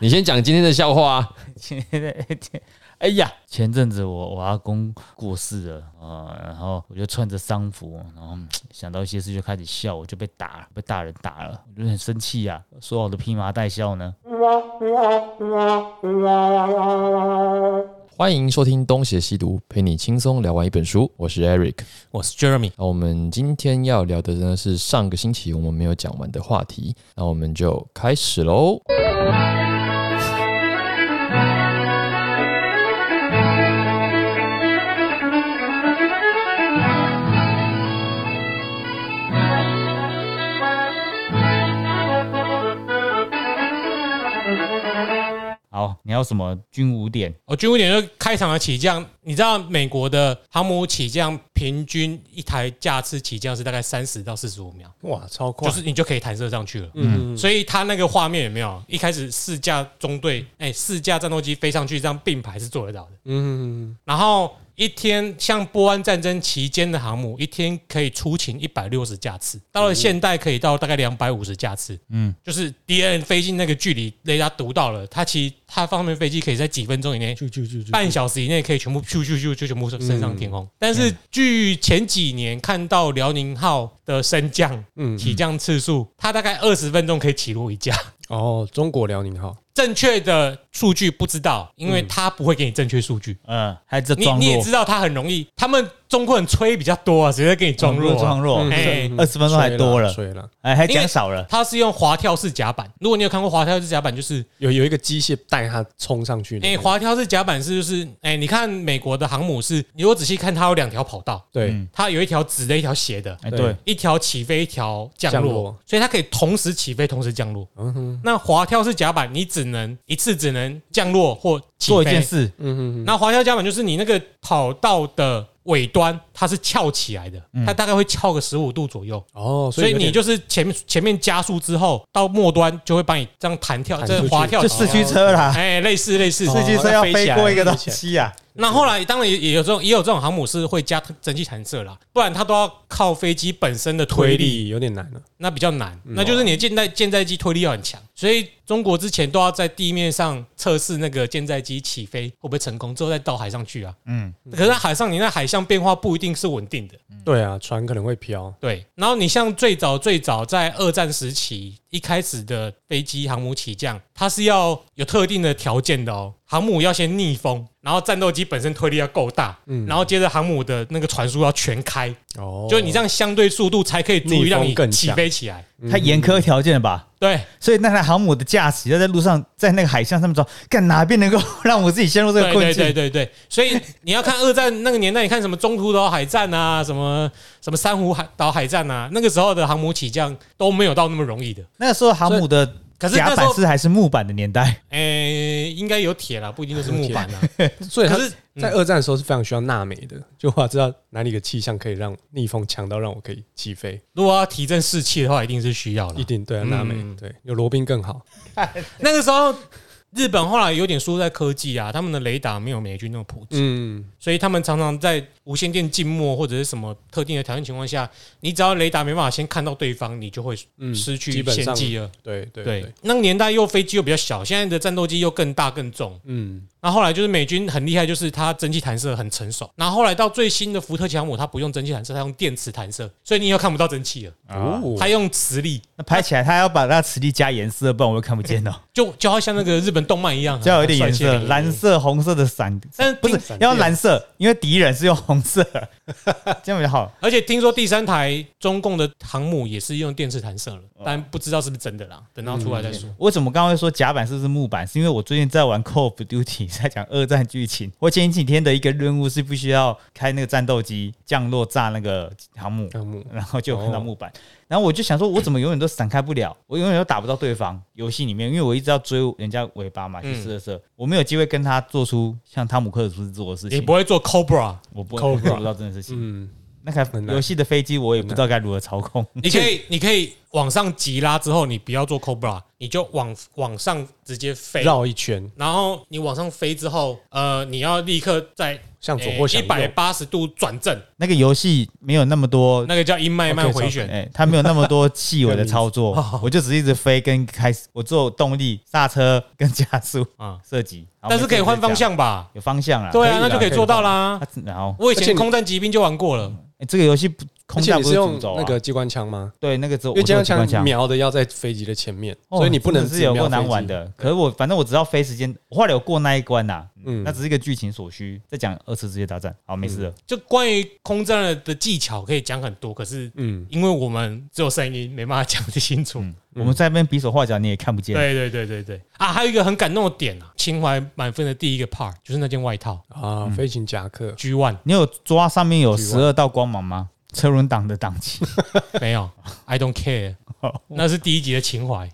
你先讲今天的笑话啊。前哎呀，前阵子我我阿公过世了啊、然后我就穿着丧服，然后嗯想到一些事就开始笑，我就被打了，被大人打了，我就很生气呀、说好的披麻戴孝呢？欢迎收听《东邪西毒》，陪你轻松聊完一本书。我是 Eric。我是 Jeremy，那我们今天要聊的呢是上个星期我们没有讲完的话题，那我们就开始喽。好，你要什么军五点？哦军五点就开场的起降，你知道美国的航母起降平均一台架次起降是大概三十到四十五秒，哇，超快！就是你就可以弹射上去了。嗯，所以它那个画面有没有？一开始四架中队，哎，四架战斗机飞上去，这样并排是做得到的。嗯，然后一天像波湾战争期间的航母，一天可以出勤一百六十架次，到了现代可以到大概两百五十架次。嗯，就是敌人飞进那个距离，雷达读到了，它其实它方面飞机可以在几分钟以内。就就就就半小时以内可以全部咻咻咻就全部升上天空，但是据前几年看到辽宁号的升降嗯起降次数，它大概二十分钟可以起落一架。哦，中国辽宁号，正确的数据不知道，因为他不会给你正确数据。嗯，还这你装，你也知道他很容易，他们中国人吹比较多啊，直接给你装弱、啊？装弱，嗯哎二十分钟还多了，吹了，哎，还讲少了。他是用滑跳式甲板。如果你有看过滑跳式甲板，就是有有一个机械带它冲上去的哎、滑跳式甲板是就是哎、你看美国的航母是，你如果仔细看，它有两条跑道，对，嗯它有一条直的，一条斜的。哎，对对，一条起飞，一条降落，降落所以它可以同时起飞，同时降落。嗯哼，那滑跳式甲板，你只能一次只能降落或起做一件。事，嗯嗯，那滑跳甲板就是你那个跑道的尾端，它是翘起来的，它大概会翘个十五度左右，哦，所以你就是前面前面加速之后，到末端就会把你这样弹跳，这滑跳就四驱车啦，哎，类似类似。四驱车要飞过一个东西啊，那后来当然也也有这种也有这种航母是会加蒸汽弹射啦，不然它都要靠飞机本身的推推力，有点难了，那比较难。那就是你的舰载舰载机推力要很强，所以中国之前都要在地面上测试那个舰载机起飞会不会成功，之后再到海上去啊。嗯，可是在海上，你那海象变化不一定是稳定的。对啊，船可能会飘，对，然后你像最早最早在二战时期一开始的飞机航母起降，它是要有特定的条件的哦。航母要先逆风，然后战斗机本身推力要够大，嗯然后接着航母的那个船速要全开，哦，就你这样相对速度才可以足以让你起飞起来。太严苛条件了吧？对，所以那台航母的驾驶要在路上，在那个海象上面走，干哪边能够让我自己陷入这个对对困境？对对对，所以你要看二战那个年代，你看什么中途岛海战啊，什么什么珊瑚海岛海战啊，那个时候的航母起降都没有到那么容易的。那个时候航母的甲可是那时候，板是还是木板的年代，诶、应该有铁啦，不一定都是木板啦。所以它可是在二战的时候是非常需要纳美的，就我知道哪里的气象可以让逆风强到让我可以起飞，如果要提振士气的话，一定是需要了一。定对啊，嗯纳美对，有罗宾更好，那个时候，日本后来有点输在科技啊，他们的雷达没有美军那么普及，嗯，所以他们常常在无线电静默或者是什么特定的条件情况下，你只要雷达没办法先看到对方，你就会嗯失去先机了。对对对对，，那个年代又飞机又比较小，现在的战斗机又更大更重。嗯，那后来就是美军很厉害，就是它蒸汽弹射很成熟。然后后来到最新的福特强姆，它不用蒸汽弹射，它用电磁弹射，所以你又看不到蒸汽了，哦，它用磁力，那拍起来它要把那磁力加颜色，不然我会看不见哦。就就好像那个日本动漫一样，就要有一点颜色，蓝。色、红色的闪，但是不是听要蓝色，因为敌人是用红色，这样比较好。而且听说第三台中共的航母也是用电磁弹射了，但不知道是不是真的啦，等到出来再说。为什么刚刚会说甲板是不是木板？是因为我最近在玩 Call of Duty，在讲二战剧情。我前几天的一个任务是必须要开那个战斗机降落炸那个航母，航母然后就有看到木板，然后我就想说，我怎么永远都闪开不了？我永远都打不到对方。游戏里面，因为我一直要追人家尾巴嘛，去嗯射射，我没有机会跟他做出像汤姆克鲁斯做的事情你不。会做 Cobra，我不我做不到这件事情。嗯，那台很难游戏的飞机我也不知道该如何操控。你可以你可以往上急拉之后，你不要做 Cobra，你就往往上直接飞，绕一圈，然后你往上飞之后，呃，你要立刻在向左或向一百右。八十度转正，那个游戏没有那么多，那个叫一脉慢 OK，回旋。哎，它没有那么多细微的操作 哦，我就只是一直飞跟开始，我做动力、刹车跟加速啊射击，然后但是可以换方每次向吧？有方向啊。对啊，以啦那就可以做到啦。它然后我以前而且你空战骑兵就玩过了，哎这个游戏不空战不是用主轴啊那个机关枪吗？对那个只有因为机关枪瞄的要在飞机的前面，哦所以你不能是有过难玩的。可是我反正我只要飞时间，我后来有过那一关呐，嗯那只是一个剧情所需。再讲二次世界大战，好，没事了。就关于空战的技巧可以讲很多，可是嗯，因为我们只有声音，没办法讲得清楚。嗯，我们在那边比手画脚，你也看不见。对对对对对啊！还有一个很感动的点啊，情怀满分的第一个 part 就是那件外套嗯啊，飞行夹克 G One 你有抓上面有十二道光芒吗？车轮党的党旗，没有，I don't care，那是第一集的情怀。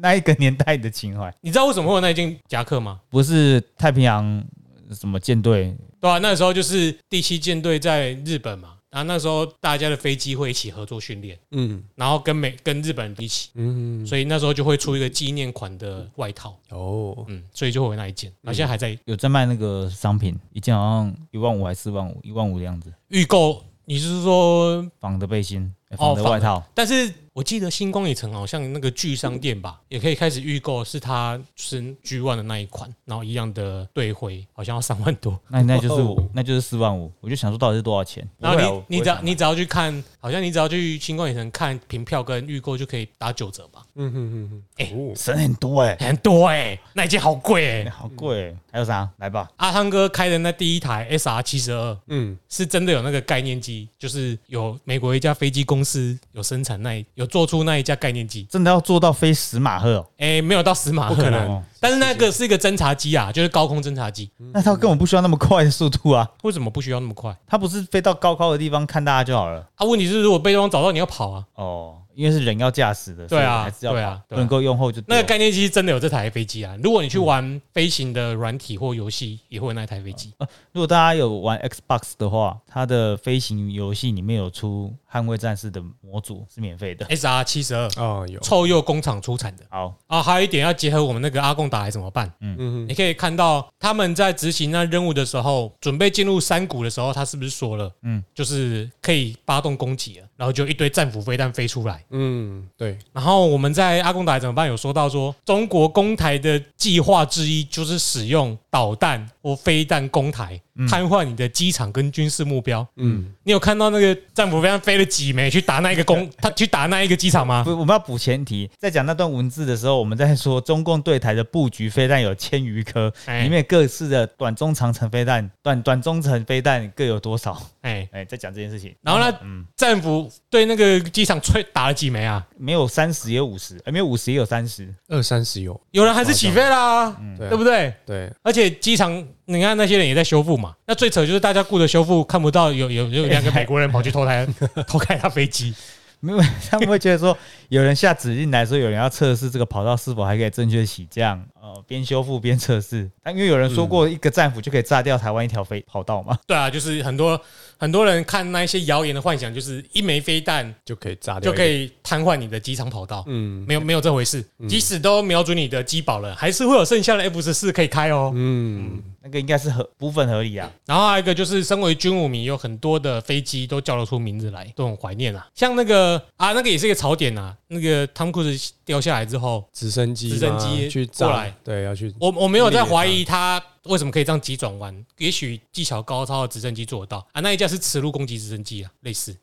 那一个年代的情怀，你知道为什么会有那件夹克吗？不是太平洋什么舰队。对啊，那时候就是第七舰队在日本嘛，然后那时候大家的飞机会一起合作训练，嗯。然后跟美跟日本人一起，嗯，所以那时候就会出一个纪念款的外套，哦，嗯，所以就会有那一件，然后现在还在。有在卖那个商品，一件好像一万五还是四万五，一万五的样子，预购。你是说，仿的背心，仿的外套，但是我记得星光影城好像那个巨商店吧，也可以开始预购，是它就是 G One 的那一款，然后一样的对灰，好像要三万多。那那就是哦我，那就是四万五，我就想说到底是多少钱？然后你你只要你只要去看，好像你只要去星光影城看凭票跟预购就可以打九折吧，嗯哼哼哼，哎哦。省很多哎，很多哎、那一件好贵哎、哎好贵。欸，还有啥？来吧，阿汤哥开的那第一台 SR 七十二嗯，是真的有那个概念机，就是有美国一家飞机公司有生产那一有做出那一架概念机，真的要做到飞十马赫哦，哎、没有到十马赫啦。不可能。哦但是那个是一个侦察机啊，就是高空侦察机，那它根本不需要那么快的速度啊，为什么不需要那么快？它不是飞到高高的地方看大家就好了。啊，问题是如果被对方找到，你要跑啊。哦，因为是人要驾驶的，对啊所以还是要对啊对啊跑不能够用后就那个概念机真的有这台飞机啊！如果你去玩飞行的软体或游戏，也会有那台飞机。如果大家有玩 Xbox 的话，它的飞行游戏里面有出捍卫战士的模组是免费的。SR 七十二，哦有，臭鼬工厂出产的。好，啊！还有一点要结合我们那个阿贡打来怎么办？嗯。嗯。你可以看到他们在执行那任务的时候，准备进入山谷的时候，他是不是说了，嗯嗯，就是可以发动攻击了，然后就一堆战斧飞弹飞出来。嗯，对，然后我们在阿贡打来怎么办？有说到说，中国攻台的计划之一就是使用导弹或飞弹攻台，瘫痪你的机场跟军事目标。嗯，你有看到那个战斧飞弹飞了几枚去打那一个攻，他去打那一个机场吗？不，我们要补前提，在讲那段文字的时候，我们在说中共对台的布局飞弹有千余颗，哎里面各式的短中长程飞弹、短短中程飞弹各有多少？哎，哎，在讲这件事情。然后呢，嗯，战斧对那个机场吹打了几枚啊？没有三十也有五十，哎，没有五十也有三十。二三十有，有人还是起飞啦，对不对？对，而且机场，你看那些人也在修复嘛。那最扯就是大家顾着修复，看不到有有有两个美国人跑去偷台 偷开他飞机。没有，他们会觉得说，有人下指令来说，有人要测试这个跑道是否还可以正确起降，呃，边修复边测试。但因为有人说过，一个战斧就可以炸掉台湾一条飞跑道嘛。对啊，就是很多很多人看那一些谣言的幻想，就是一枚飞弹就可以炸掉，就可，以瘫痪你的机场跑道。嗯没有没有这回事，即使都瞄准你的机堡了，还是会有剩下的 F 十四可以开哦。嗯，那个应该是合部分合理啊。然后还有一个就是，身为军武迷，有很多的飞机都叫得出名字来，都很怀念啊。像那个啊，那个也是一个槽点啊。那个汤姆克斯掉下来之后，直升机，直升机去炸过来，对，要去，我我没有在怀疑他为什么可以这样急转弯，也许技巧高超的直升机做得到啊。那一架是齿路攻击直升机啊，类似。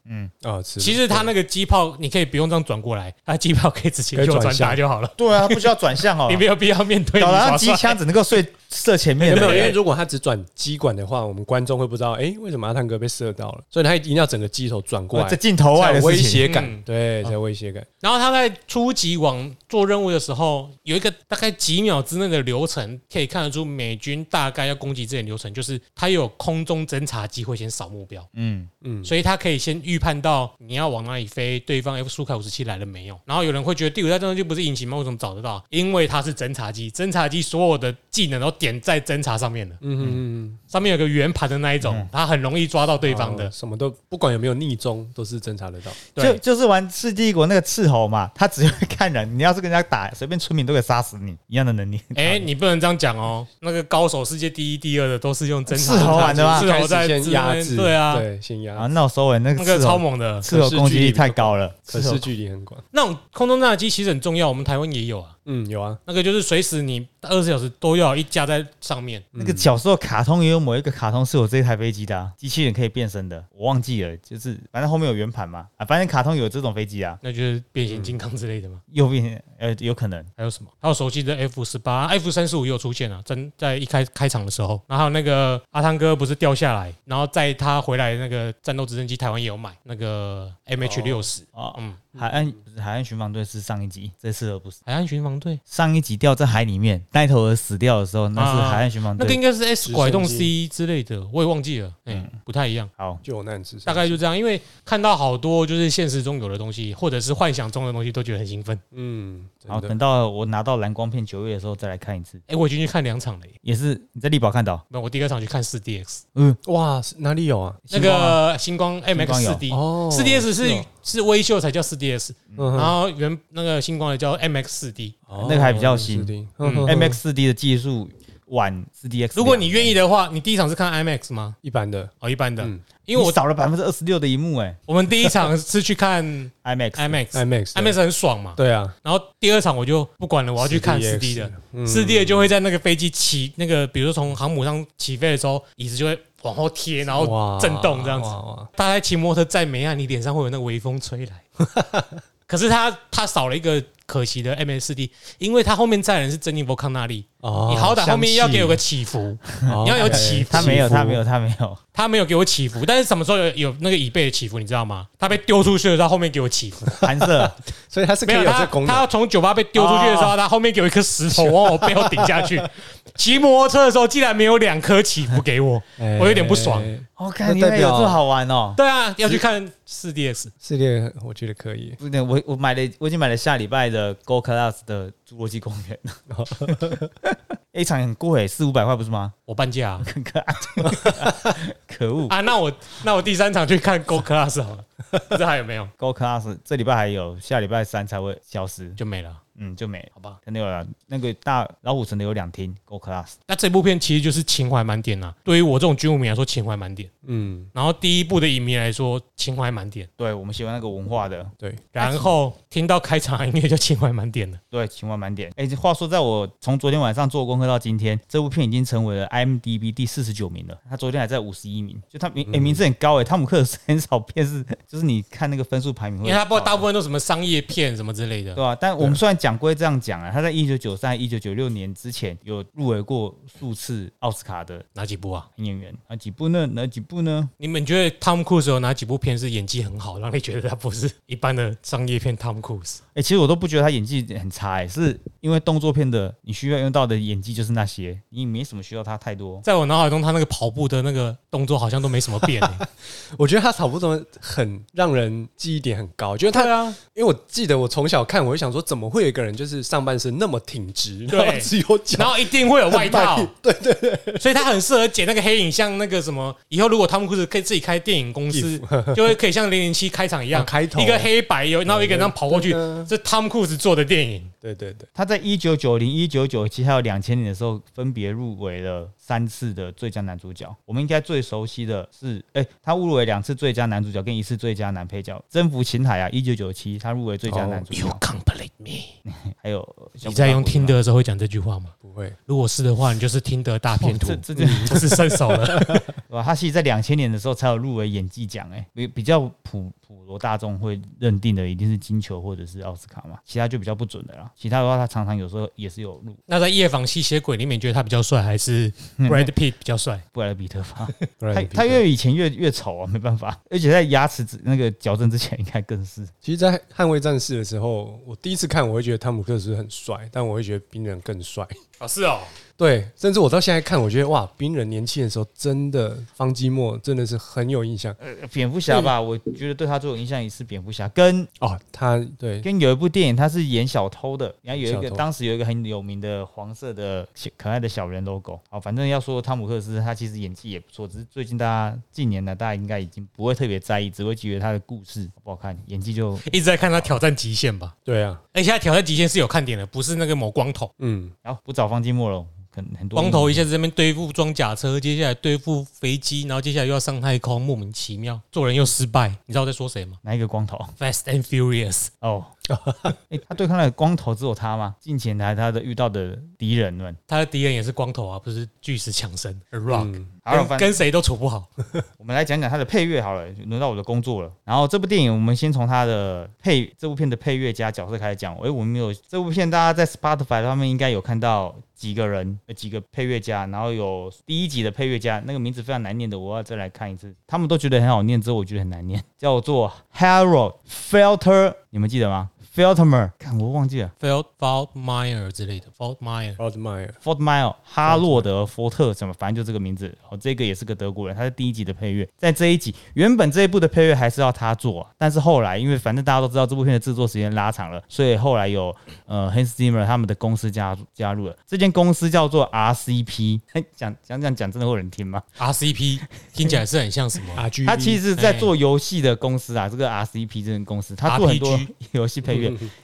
哦，是其实它那个机炮你可以不用这样转过来，它机炮可以直接右转转向打就好了，对啊，不需要转向哦 你没有必要面对你导耍帅。航机枪只能够射射前面没有没有，的。因为如果他只转机管的话，我们观众会不知道，哎，为什么阿汤哥被射到了？所以他一定要整个机头转过来，在镜头外才有威的事情。胁感嗯，对，才有威胁感。然后他在初级往做任务的时候，有一个大概几秒之内的流程，可以看得出美军大概要攻击这点流程，就是它有空中侦察机会先扫目标，嗯，嗯，所以它可以先预判到你要往哪里飞，对方 F 苏凯五十七来了没有。然后有人会觉得第五代战斗机不是引擎吗？为什么找得到？因为它是侦察机，侦察机所有的技能都点在侦察上面了，嗯嗯嗯上面有个圆盘的那一种嗯，它很容易抓到对方哦的。什么都不管有没有逆中，都是侦查得到。就，就是玩《世纪帝国》那个斥候嘛，他只会看人，你要是跟人家打，随便村民都可以杀死你，一样的能力。哎，你不能这样讲哦。那个高手世界第一、第二的都是用侦察斥候玩的吗斥候在压制，对啊，对，先压啊，制，那我收尾那个那个超猛的。斥候攻击力太高了，斥候可视距离很广。那种空中侦察机其实很重要，我们台湾也有啊。嗯，有啊，那个就是随时你二十四小时都要有一架在上面。那个小时候卡通也有某一个卡通是有这一台飞机的、啊，机器人可以变身的，我忘记了，就是反正后面有圆盘嘛，啊，反正卡通有这种飞机啊，那就是变形金刚之类的嘛。右边呃有可能，还有什么？还有熟悉的 F 十八、F 三十五也有出现啊，真在一开开场的时候。然后还有那个阿汤哥不是掉下来，然后在他回来那个战斗直升机，台湾也有买那个 MH 六十。啊，嗯，海岸不是海岸巡防队是上一集，这次而不是。海岸巡防队？上一集掉在海里面，那头鹅死掉的时候，那是啊海岸巡防队。那个应该是 S 拐动 C 之类的，我也忘记了，嗯，不太一样。好，救难之上，大概就这样，因为看到好多就是现实中有的东西，或者是幻想中的东西，都觉得很兴奋。嗯，好，等到我拿到蓝光片九月的时候再来看一次，哎，我已经去看两场了耶，也是你在力宝看到，那我第二场去看四 DX，嗯，哇，哪里有啊？那个星光 MX 四 D，哦。四 DS 是哦是微秀才叫四 DS，嗯然后原那个星光的叫 MX 四 D。哦那个还比较新。是的嗯嗯 MX 四 D 的技术晚四 DX，如果你愿意的话，你第一场是看 IMAX 吗？一般的，哦，一般的，嗯。因为我你少了百分之二十六的荧幕，哎。我们第一场是去看，IMAX。IMAX。IMAX IMAX 很爽嘛，对啊，然后第二场我就不管了，我要去看四 D 的，四 D 的就会在那个飞机起那个，比如说从航母上起飞的时候，椅子就会往后贴，然后震动这样子。大概骑摩托车再没啊，你脸上会有那个微风吹来。可是他他少了一个可惜的 MS 四 D，因为他后面载人是珍妮佛康纳利，哦你好歹后面要给我个起伏，哦你要有起伏他没有，他没有，他没有，他没有给我起伏，但是什么时候有有那个椅背的起伏，你知道吗？他被丢出去的时候，后面给我起伏，弹射，所以他是可以没有他。他从酒吧被丢出去的时候，他后面给我一颗石头往我背后顶下去。骑摩托车的时候，竟然没有两颗起伏给我，哎。我有点不爽。我看原来有这么好玩哦。对啊，要去看四 DS，四 D 我觉得可以，不对，我我买了，我已经买了下礼拜的 Go Class 的侏罗纪公园，一场很贵，四五百块不是吗？我半价啊。很可爱，可恶。啊！那我那我第三场去看 Go Class 好了，不知道还有没有！Go Class 这礼拜还有，下礼拜三才会消失，就没了，嗯，就没了。好吧？真的有了，那个大老虎城的有两厅 Go Class，那这部片其实就是情怀满点呐、对于我这种军武迷来说，情怀满点。嗯，然后第一部的影迷来说，情怀满点。对我们喜欢那个文化的，对，然后听到开场音乐就情怀满点了。对，情怀满点。哎、这话说，在我从昨天晚上做功课到今天，这部片已经成为了 IMDB 第四十九名了。他昨天还在五十一名，就他名、诶名字很高哎、汤姆克斯很少片是，就是你看那个分数排名因为他不高大部分都什么商业片什么之类的。对啊，但我们虽然讲归这样讲啊，他在一九九三、一九九六年之前有入围过数次奥斯卡的哪几部啊？演员，哪几部呢？哪几部呢？你们觉得汤姆·库斯有哪几部片是演技很好，让你觉得他不是一般的商业片汤姆·库斯？哎、其实我都不觉得他演技很差哎、是因为动作片的你需要用到的演技就是那些，你没什么需要他太多。在我脑海中，他那个跑步的那个动作好像都没什么变、欸。我觉得他跑步怎么很让人记忆点很高，就是他啊，因为我记得我从小看，我就想说，怎么会有一个人就是上半身那么挺直，对。然后只有脚然后一定会有外套，对对对，所以他很适合剪那个黑影，像那个什么，以后如果汤姆·库斯可以自己开电影公司，就会可以像零零七开场一样，啊开头。一个黑白有，然后一个人这样跑过去，对这汤姆·库斯做的电影。对对对，他在一九九零、一九九七还有两千年的时候，分别入围了三次的最佳男主角。我们应该最熟悉的是，哎、他入围两次最佳男主角跟一次最佳男配角，《征服情海》啊，一九九七他入围最佳男主角。You complete me。还有你在用听的，的的时候会讲这句话吗？不会，如果是的话，你就是听的大片图哦，这这这是伸手了。对吧？他其实在两千年的时候才有入围演技奖，哎，比比较普普罗大众会认定的一定是金球或者是奥斯卡嘛，其他就比较不准的啦。其他的话，他常常有时候也是有入那在夜访吸血鬼里面，你觉得他比较帅，还是 Brad Pitt 比较帅？布莱德比特吧。他他越以前越越丑啊，没办法，而且在牙齿那个矫正之前，应该更是。其实，在捍卫战士的时候，我第一次看，我会觉得汤姆克斯很帅，但我会觉得冰人更帅。哦，是哦，对，甚至我到现在看，我觉得哇，冰人年轻的时候真的方基墨真的是很有印象呃，蝙蝠侠吧，我觉得对他最有印象也是蝙蝠侠，跟哦。他对跟有一部电影他是演小偷的，然后有一小偷个当时有一个很有名的黄色的小可爱的小人 logo。好，反正要说汤姆克斯他其实演技也不错，只是最近大家近年来大家应该已经不会特别在意，只会觉得他的故事好不好看，演技就一直在看他挑战极限吧。对啊，而且他挑战极限是有看点的，不是那个某光头。嗯，然后不找方寂寞了，很多光头一下子在那边对付装甲车，接下来对付飞机，然后接下来又要上太空，莫名其妙，做人又失败。你知道我在说谁吗哪一个光头？？Fast and Furious，哦，哎、他对抗的光头只有他吗？近前台他的遇到的敌人们，他的敌人也是光头啊，不是巨石强森 A Rock，、嗯好了，反跟跟谁都处不好。我们来讲讲它的配乐好了，轮到我的工作了。然后这部电影，我们先从它的配这部片的配乐加角色开始讲。诶，我们没有这部片，大家在 Spotify 上面应该有看到几个人，呃几个配乐家，然后有第一集的配乐家，那个名字非常难念的，我要再来看一次。他们都觉得很好念，之后我觉得很难念，叫做 Harold Felter，你们记得吗？Feltermer，看我忘记了 Felt Faultmeyer 之类的 Faultmeyer，o d m y e r f o r t Mile 哈洛德福特什么，反正就这个名字。哦，这个也是个德国人，他是第一集的配乐。在这一集，原本这一部的配乐还是要他做啊，但是后来因为反正大家都知道这部片的制作时间拉长了，所以后来有呃 Hans Zimmer 他们的公司加入加入了。这间公司叫做 RCP，哎讲讲讲讲真的会有人听吗？RCP 听起来是很像什么？R G，他其实是在做游戏的公司啊，这个 RCP 这间公司，他做很多游戏配乐。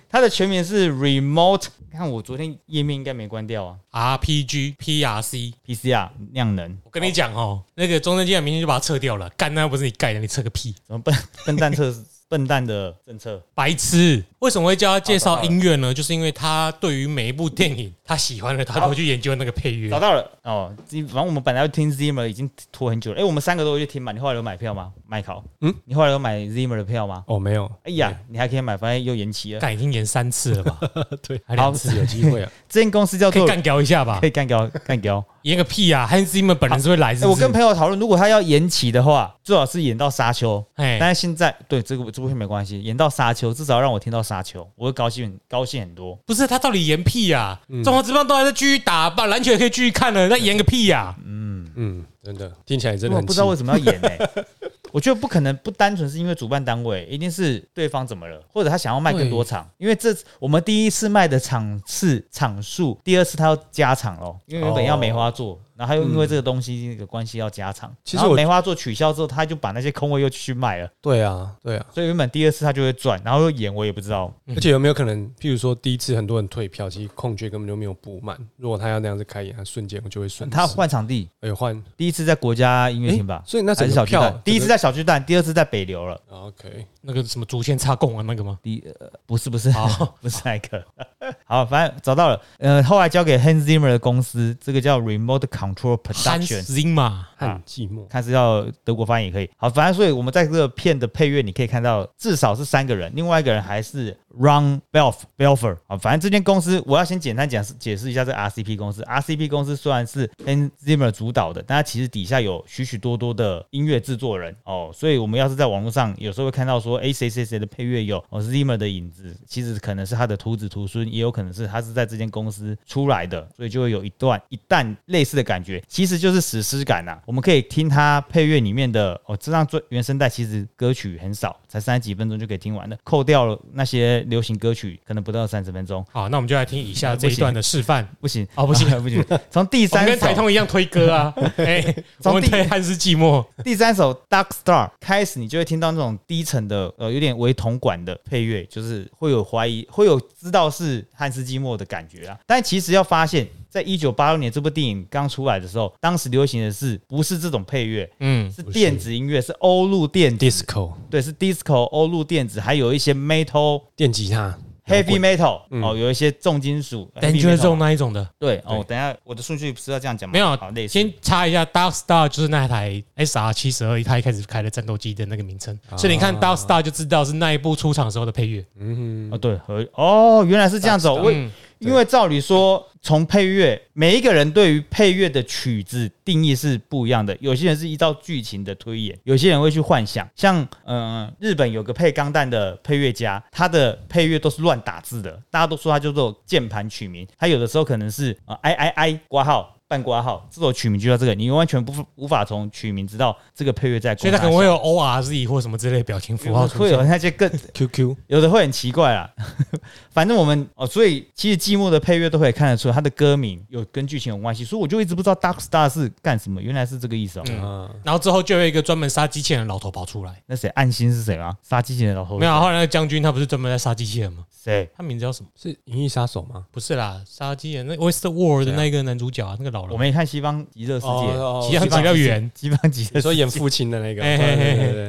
它的全名是 Remote，看我昨天页面应该没关掉啊 RPG PRC，，PCR 量能。我跟你讲哦，那个中正纪念明天就把它撤掉了，干那又不是你盖的，你撤个屁！什么笨笨蛋测笨蛋的政策？白痴！为什么会叫他介绍音乐呢？就是因为他对于每一部电影他喜欢的，他都会去研究那个配乐找。到了哦，这反正我们本来要听 Zimmer 已经拖很久了。哎，我们三个都会去听嘛？你后来有买票吗？麦考，嗯嗯，你后来有买 Zimmer 的票吗？哦没有，哎呀，你还可以买，反正又延期了。但已经延三次了吧？对，还两次，有机会啊，这间公司叫做可以干掉一下吧可？以干掉干掉。延个屁啊！Hans Zimmer 本人是会来？我跟朋友讨论，如果他要延期的话，最好是延到沙丘。哎，但是现在对这个这部片没关系，延到沙丘，至少让我听到沙丘，我会高兴高兴很多。不是他到底延屁啊？中华职棒都还在继续打，把篮球也可以继续看了，那延个屁呀！嗯嗯，真的听起来真的很我不知道为什么要演呢、我觉得不可能不单纯是因为主办单位，一定是对方怎么了，或者他想要卖更多场。因为这我们第一次卖的场次场数，第二次他要加场咯，因为原本要梅花座，然后他又因为这个东西的关系要加场。然后其实我梅花座取消之后，他就把那些空位又去卖了，对啊，对啊，所以原本第二次他就会赚，然后又演我也不知道。而且有没有可能，譬如说第一次很多人退票，其实空缺根本就没有补满，如果他要那样子开演，他瞬间就会损失。他换场地，哎换，第一次在国家音乐厅吧，所以那还整是小巨蛋？第一次在小巨蛋，第二次在北流了。啊 OK，那个什么竹签插供啊，那个吗？第呃不是不是好 不是那个，好，反正找到了。呃，后来交给 Hans Zimmer 的公司，这个叫 Remote Control Production，Zimmer，很寂寞。看是要德国发音也可以。好，反正所以我们在这个片的配乐，你可以看到至少是三个人，另外一个人还是 Ron Belf Belfer 啊。反正这间公司，我要先简单讲解释一下这 RCP 公司。RCP 公司虽然是 Hans Zimmer 主导的，但它其实底下有许许多多的音乐制作人哦。所以我们要是在网络上有时候会看到说，哎，谁谁谁的配乐有哦 Zimmer 的影子，其实可能是他的徒子徒孙，也有可能是他是在这间公司出来的，所以就会有一段一旦类似的感觉，其实就是史诗感呐、我们可以听他配乐里面的哦，这张最原声带其实歌曲很少，才三十几分钟就可以听完了，扣掉了那些流行歌曲，可能不到三十分钟，好，那我们就来听以下 这一段的示范。不行。哦不行 不行，从第三首跟台通一样推歌啊，哎，我从第们推汉斯季默，第三首《Dark Star》开始，你就会听到那种低沉的，呃，有点为铜管的配乐，就是会有怀疑，会有知道是汉斯寂寞的感觉啊。但其实要发现，在一九八六年这部电影刚出来的时候，当时流行的是不是这种配乐？嗯，是电子音乐，是欧陆电子，disco 对，是 disco 欧陆电子，还有一些 metal、电吉他 heavy metal，、嗯哦，有一些重金属 heavy Danger Zone 那一种的。对哦，等一下我的顺序不是要这样讲吗？没有先插一下，Dark Star 就是那台 SR 七十二，它一开始开的战斗机的那个名称，所以你看 Dark Star 就知道是那一部出场时候的配乐。嗯哦，对，和哦，原来是这样子哦，我嗯，因为照理说，从配乐，每一个人对于配乐的曲子定义是不一样的。有些人是依照剧情的推演，有些人会去幻想。像呃，日本有个配钢弹的配乐家，他的配乐都是乱打字的，大家都说他叫做键盘曲名。他有的时候可能是呃 i i i 挂号。半挂号，这首曲名就叫这个，你完全不无法从曲名知道这个配乐在。所以它可能会有 O R Z 或什么之类表情符号出会有那些更 Q Q，有的会很奇怪啦。反正我们哦，所以其实寂寞的配乐都可以看得出它的歌名有跟剧情有关系，所以我就一直不知道 Dark Star 是干什么，原来是这个意思哦。嗯，然后之后就有一个专门杀机器人的老头跑出来，那谁暗心是谁啊？杀机器人的老头没有，后来那个将军他不是专门在杀机器人吗？谁？他名字叫什么？是《银翼杀手》吗？不是啦，杀机器人那 West World 的那个男主角啊，那个老人。我没看西方极乐世界，哦西方极乐园，西方极乐说演父亲的那个，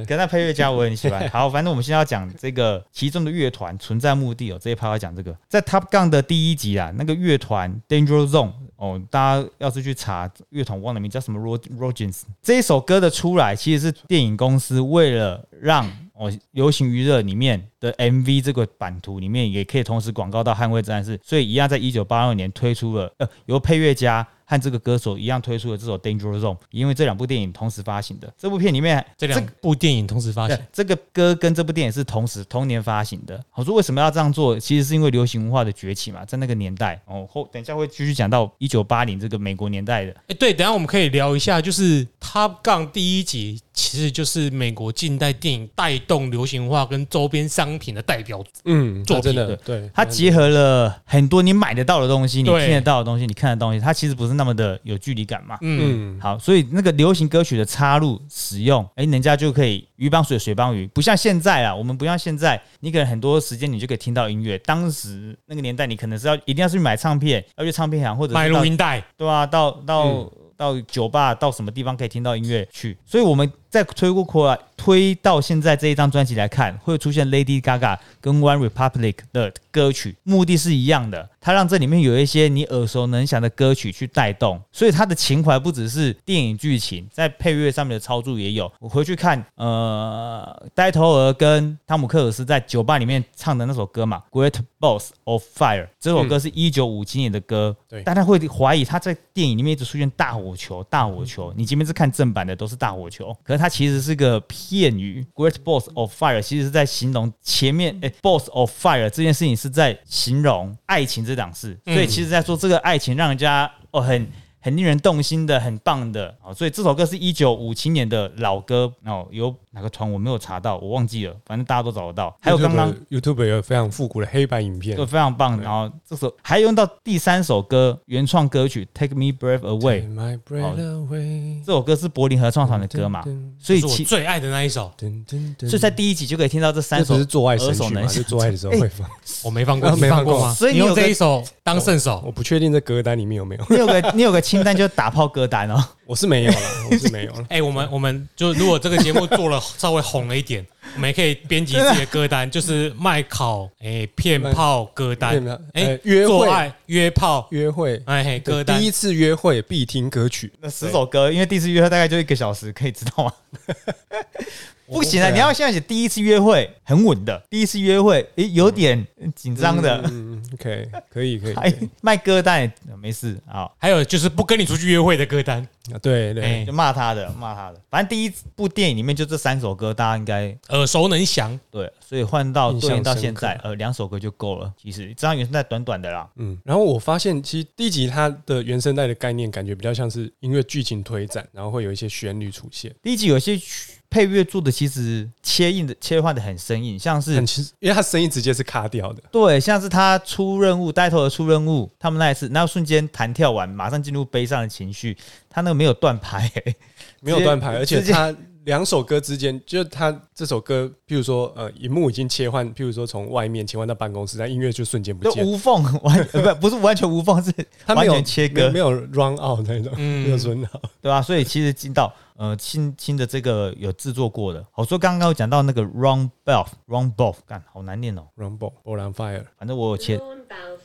跟那配乐家我很喜欢。好，反正我们现在要讲这个其中的乐团存在目的哦，这一趴要讲这个，在 Top Gun 的第一集啊，那个乐团 Danger Zone 哦，大家要是去查乐团，忘了名叫什么 Rog Rogens，这一首歌的出来其实是电影公司为了让哦流行娱乐里面的 MV 这个版图里面也可以同时广告到捍卫战士，所以一样在一九八六年推出了呃由配乐家。和这个歌手一样推出了这首《Danger Zone》，因为这两部电影同时发行的。这部片里面这两部电影同时发行，这个歌跟这部电影是同时同年发行的。我说为什么要这样做？其实是因为流行文化的崛起嘛，在那个年代哦。后等一下会继续讲到一九八零这个美国年代的。哎，对，等一下我们可以聊一下，就是《Top Gun》第一集，其实就是美国近代电影带动流行文化跟周边商品的代表。嗯，作品真的对，它结合了很多你买得到的东西，你对听得到的东西，你看得到的东西，它其实不是那么的有距离感嘛。嗯，嗯，好，所以那个流行歌曲的插入使用，哎，人家就可以鱼帮水，水帮鱼，不像现在啊，我们不像现在，你可能很多时间你就可以听到音乐。当时那个年代，你可能是要一定要去买唱片，要去唱片行或者买录音带，对啊，到到、嗯到酒吧，到什么地方可以听到音乐去？所以我们再推过过来，推到现在这一张专辑来看，会出现 Lady Gaga 跟 One Republic 的歌曲，目的是一样的，它让这里面有一些你耳熟能详的歌曲去带动，所以它的情怀不只是电影剧情，在配乐上面的操作也有。我回去看，呃，呆头鹅跟汤姆克尔斯在酒吧里面唱的那首歌嘛，《Great Balls of Fire》这首歌是一九五七年的歌，对大家会怀疑他在电影里面一直出现大火球，大火球。你前面是看正版的都是大火球，可是它其实是个片语。Great Balls of Fire 其实是在形容前面，哎、b a l l s of Fire 这件事情是在形容爱情这档事，所以其实在说这个爱情让人家哦很。很令人动心的，很棒的哦，所以这首歌是一九五七年的老歌哦，有哪个团我没有查到，我忘记了，反正大家都找得到。还有刚刚 YouTube 有非常复古的黑白影片就，非常棒，然后这首还用到第三首歌原创歌曲《Take Me Breath Away》这首歌是柏林合唱团的歌嘛，所以其最爱的那一首，所以在第一集就可以听到这三首是做爱神耳熟曲吗？就。做爱的时候会放。我没放过，没放过吗？所以你有这一首当圣手，我不确定这歌单里面有没有，你有个你有个清单，就是打炮歌单哦。我是没有了，我是没有了。哎、我们我们就如果这个节目做了稍微红了一点，我们也可以编辑自己的歌单，就是卖烤哎骗炮歌单。哎、呃约会。做爱约炮，约会，哎嘿歌单。第一次约会必听歌曲，那十首歌，因为第一次约会大概就一个小时，可以知道吗？不行啊！你要现在写第一次约会很稳的，第一次约会诶有点紧张的，嗯嗯，OK，可以可以，可还卖歌单也没事啊，还有就是不跟你出去约会的歌单，啊对哎对，就骂他的骂他的。反正第一部电影里面就这三首歌，大家应该耳熟能详。对，所以换到对应到现在，呃，两首歌就够了。其实。这张原声带短短的啦，嗯，然后我发现其实第一集它的原声带的概念感觉比较像是音乐剧情推展，然后会有一些旋律出现，第一集有些曲配乐做的其实切印的切换的很生硬，像是很其实因为他声音直接是卡掉的，对，像是他出任务带头的出任务，他们那一次，然后瞬间弹跳完，马上进入悲伤的情绪，他那个没有断拍、欸，没有断拍，而且直接它两首歌之间，就是它这首歌，譬如说呃，荧幕已经切换，譬如说从外面切换到办公室，但音乐就瞬间不见，就无缝完，呃不不是完全无缝，是 完全切割。没有没，有 run out 那种，嗯。没有 run out，。对吧、所以其实进到呃新新的这个有制作过的，好说刚刚有讲到那个 Wrong Bell Wrong Bell，干好难念哦，Rumble 波兰 Fire，反正我有切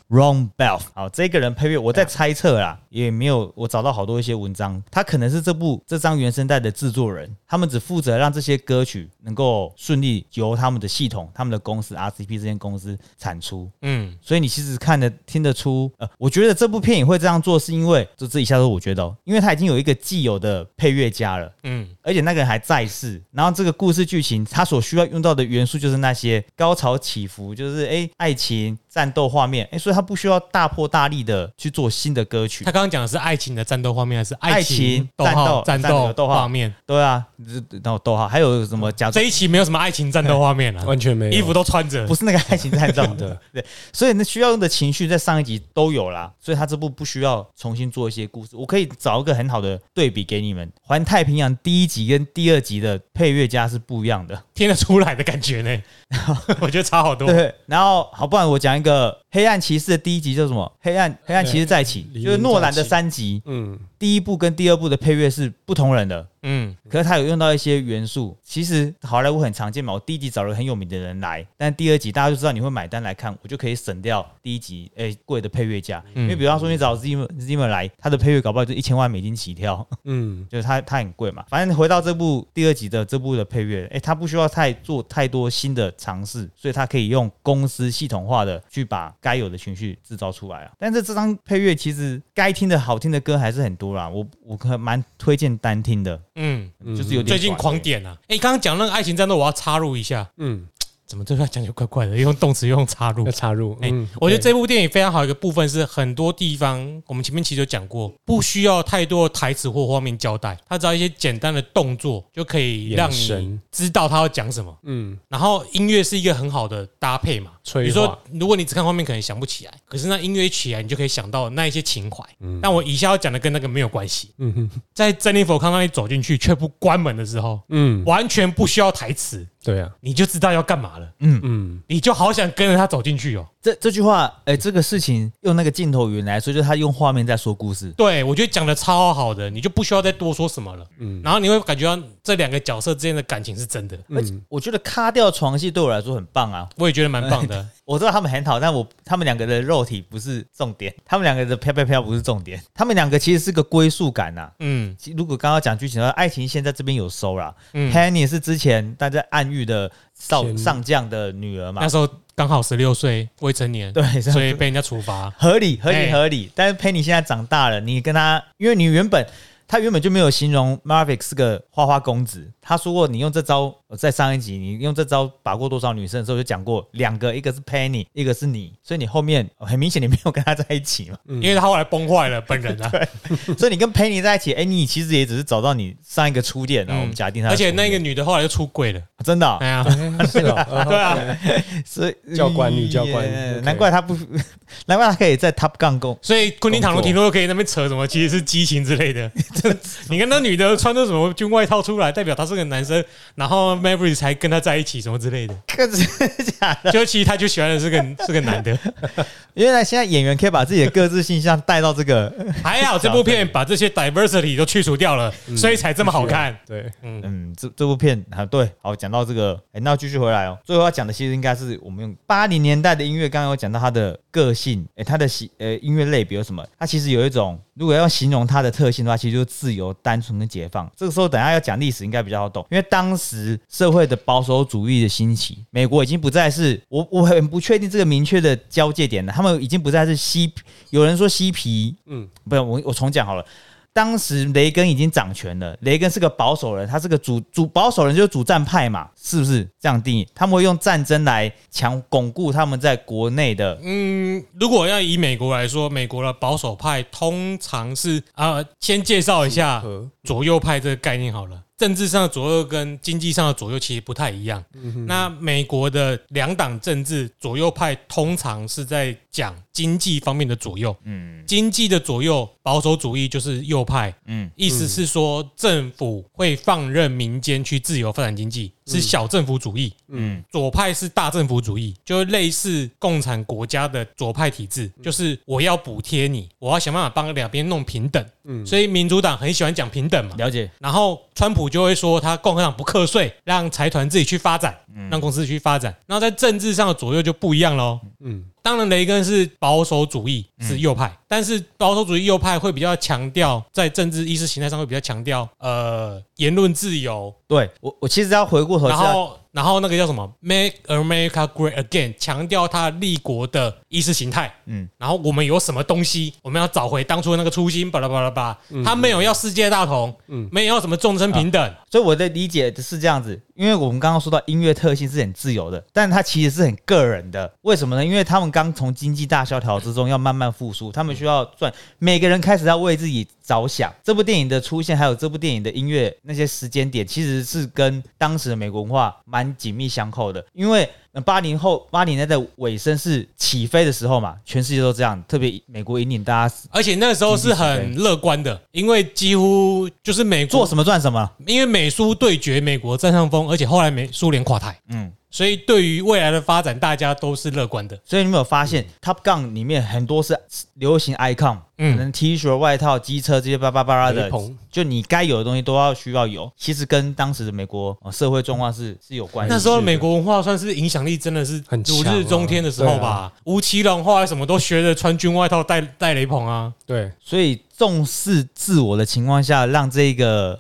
Ron Bell。好，这个人配乐，我在猜测啦，也没有我找到好多一些文章，他可能是这部这张原声带的制作人，他们只负责让这些歌曲能够顺利由他们的系统、他们的公司 RCP 这间公司产出。嗯，所以你其实看得听得出，呃，我觉得这部片也会这样做，是因为就这一下都是我觉得、哦，因为他已经有一个既有的配乐家了。嗯，而且那个人还在世，然后这个故事剧情，他所需要用到的元素就是那些高潮起伏，就是诶爱情战斗画面，诶，所以他不需要大破大立的去做新的歌曲他。刚刚讲的是爱情的战斗画面，还是爱情情战斗战斗战斗逗号画面？对啊，这然后逗号，还有什么假这一期没有什么爱情战斗画面啊，完全没有衣服都穿着不。是那个爱情战斗的，对，所以那需要用的情绪在上一集都有啦，所以他这部不需要重新做一些故事，我可以找一个很好的对比给你们，《环太平洋》第一集跟第二集的配乐家是不一样的。听得出来的感觉呢，我觉得差好多。对，然后好，不然我讲一个《黑暗骑士》的第一集叫什么？黑暗黑暗骑士再起，就是诺兰的三集，嗯，第一部跟第二部的配乐是不同人的。嗯，可是他有用到一些元素，其实好莱坞很常见嘛。我第一集找了很有名的人来，但第二集大家就知道你会买单来看，我就可以省掉第一集诶、贵的配乐价。因为比方说你找 Zimmer Zimmer 来，他的配乐搞不好就一千万美金起跳，嗯，就是他他很贵嘛。反正回到这部第二集的这部的配乐，诶、他不需要太做太多新的尝试，所以他可以用公司系统化的去把该有的情绪制造出来啊。但是这张配乐其实该听的好听的歌还是很多啦，我我可蛮推荐单听的，嗯，就是有点最近狂点啊！哎，刚刚讲那个爱情战斗，我要插入一下，嗯，怎么这段讲就怪怪的，用动词用插入要。插入，哎、嗯，我觉得这部电影非常好一个部分是，很多地方我们前面其实有讲过，不需要太多的台词或画面交代，他只要一些简单的动作就可以让你知道他要讲什么。嗯，然后音乐是一个很好的搭配嘛，比催如说，如果你只看画面，可能想不起来，可是那音乐一起来，你就可以想到那一些情怀。嗯但我以下要讲的跟那个没有关系。嗯哼，在珍妮佛康纳利走进去却不关门的时候，嗯，完全不需要台词，对啊，你就知道要干嘛了，嗯嗯，你就好想跟着他走进去哦。这这句话，哎、这个事情用那个镜头语言来说，就是他用画面在说故事。对，我觉得讲的超好的，你就不需要再多说什么了。嗯，然后你会感觉到这两个角色之间的感情是真的，而且我觉得卡掉床戏对我来说很棒啊！我也觉得蛮棒的。我知道他们很好，但我他们两个的肉体不是重点，他们两个的飘飘飘不是重点，他们两个其实是个归属感呐、嗯。如果刚刚讲剧情的话，爱情线在这边有收啦。嗯，Penny 是之前大家暗喻的少上将的女儿嘛。那，时候刚好十六岁，未成年，对，所以被人家处罚。合理合哎。理合理。但是 Penny 现在长大了，你跟他，因为你原本他原本就没有形容 Marvick 是个花花公子，他说过你用这招，呃在上一集你用这招把过多少女生的时候就讲过两个，一个是 Penny，一个是你，所以你后面呃很明显你没有跟他在一起嘛，因为他后来崩坏了，本人啊，所以你跟 Penny 在一起，哎、你其实也只是找到你上一个初恋，然后我们假定他的而且，那个女的后来就出轨了。真的哦、哎呀，是啊，对啊，所以教官女教官难怪他不，难怪他可以在 Top Gun 攻。所以昆汀塔伦提诺可以那边扯什么，其实是激情之类的。你看那女的穿着什么军外套出来，代表他是个男生，然后 Maverick 才跟他在一起什么之类的。可是假的，就其实他就喜欢的是个 是个男的。原来现在演员可以把自己的各自形象带到这个，还好这部片把这些 diversity 都去除掉了，所以才这么好看。对，嗯，这这部片啊，对，好讲到这个，哎、那继续回来哦。最后要讲的其实应该是我们用八零年代的音乐，刚刚有讲到他的个性，哎、他的喜呃音乐类别有什么？他其实有一种，如果要形容它的特性的话，其实就是自由、单纯跟解放。这个时候等下要讲历史应该比较好懂，因为当时社会的保守主义的兴起，美国已经不再是我我很不确定这个明确的交界点了，他们已经不再是嬉，有人说嬉皮，嗯，不是我我重讲好了。当时雷根已经掌权了，雷根是个保守人，他是个主主保守人，就是主战派嘛，是不是这样定义？他们会用战争来强巩固他们在国内的，嗯，如果要以美国来说，美国的保守派通常是啊、呃先介绍一下左右派这个概念好了。政治上的左右跟经济上的左右其实不太一样。那美国的两党政治左右派通常是在讲经济方面的左右，嗯。经济的左右保守主义就是右派，嗯。意思是说政府会放任民间去自由发展经济，是小政府主义。嗯。左派是大政府主义，就类似共产国家的左派体制，就是我要补贴你，我要想办法帮两边弄平等。嗯。所以民主党很喜欢讲平等嘛。了解，然后川普就会说他共和党不课税，让财团自己去发展，让公司去发展。然后在政治上的左右就不一样喽。嗯当然雷根是保守主义，是右派，但是保守主义右派会比较强调在政治意识形态上会比较强调呃言论自由，对我我其实要回过头然后然后那个叫什么？“Make America Great Again”，强调他立国的意识形态。嗯。嗯，然后我们有什么东西，我们要找回当初的那个初心，巴拉巴拉巴拉。他没有要世界大同，嗯，没有要什么众生平等，所以我的理解是这样子，因为我们刚刚说到音乐特性是很自由的，但它其实是很个人的。为什么呢？因为他们刚从经济大萧条之中要慢慢复苏，他们需要赚，每个人开始要为自己着想。这部电影的出现，还有这部电影的音乐那些时间点，其实是跟当时的美国文化蛮紧密相扣的。因为八零后八零年代的尾声是起飞的时候嘛，全世界都这样，特别美国引领大家而且那个时候是很乐观的，因为几乎就是美国做什么赚什么。因为美苏对决，美国占上风，而且后来美苏联垮台，嗯。所以对于未来的发展，大家都是乐观的。所以你有没有发现，Top Gun 里面很多是流行 icon，可嗯，能 T 恤、外套、机车这些巴拉巴拉的就你该有的东西都要需要有。其实跟当时的美国、呃社会状况是是有关系。那时候美国文化算是影响力真的是很如日中天的时候吧。吴奇隆后来什么都学着穿军外套、戴戴雷朋啊。对，所以重视自我的情况下，让这个，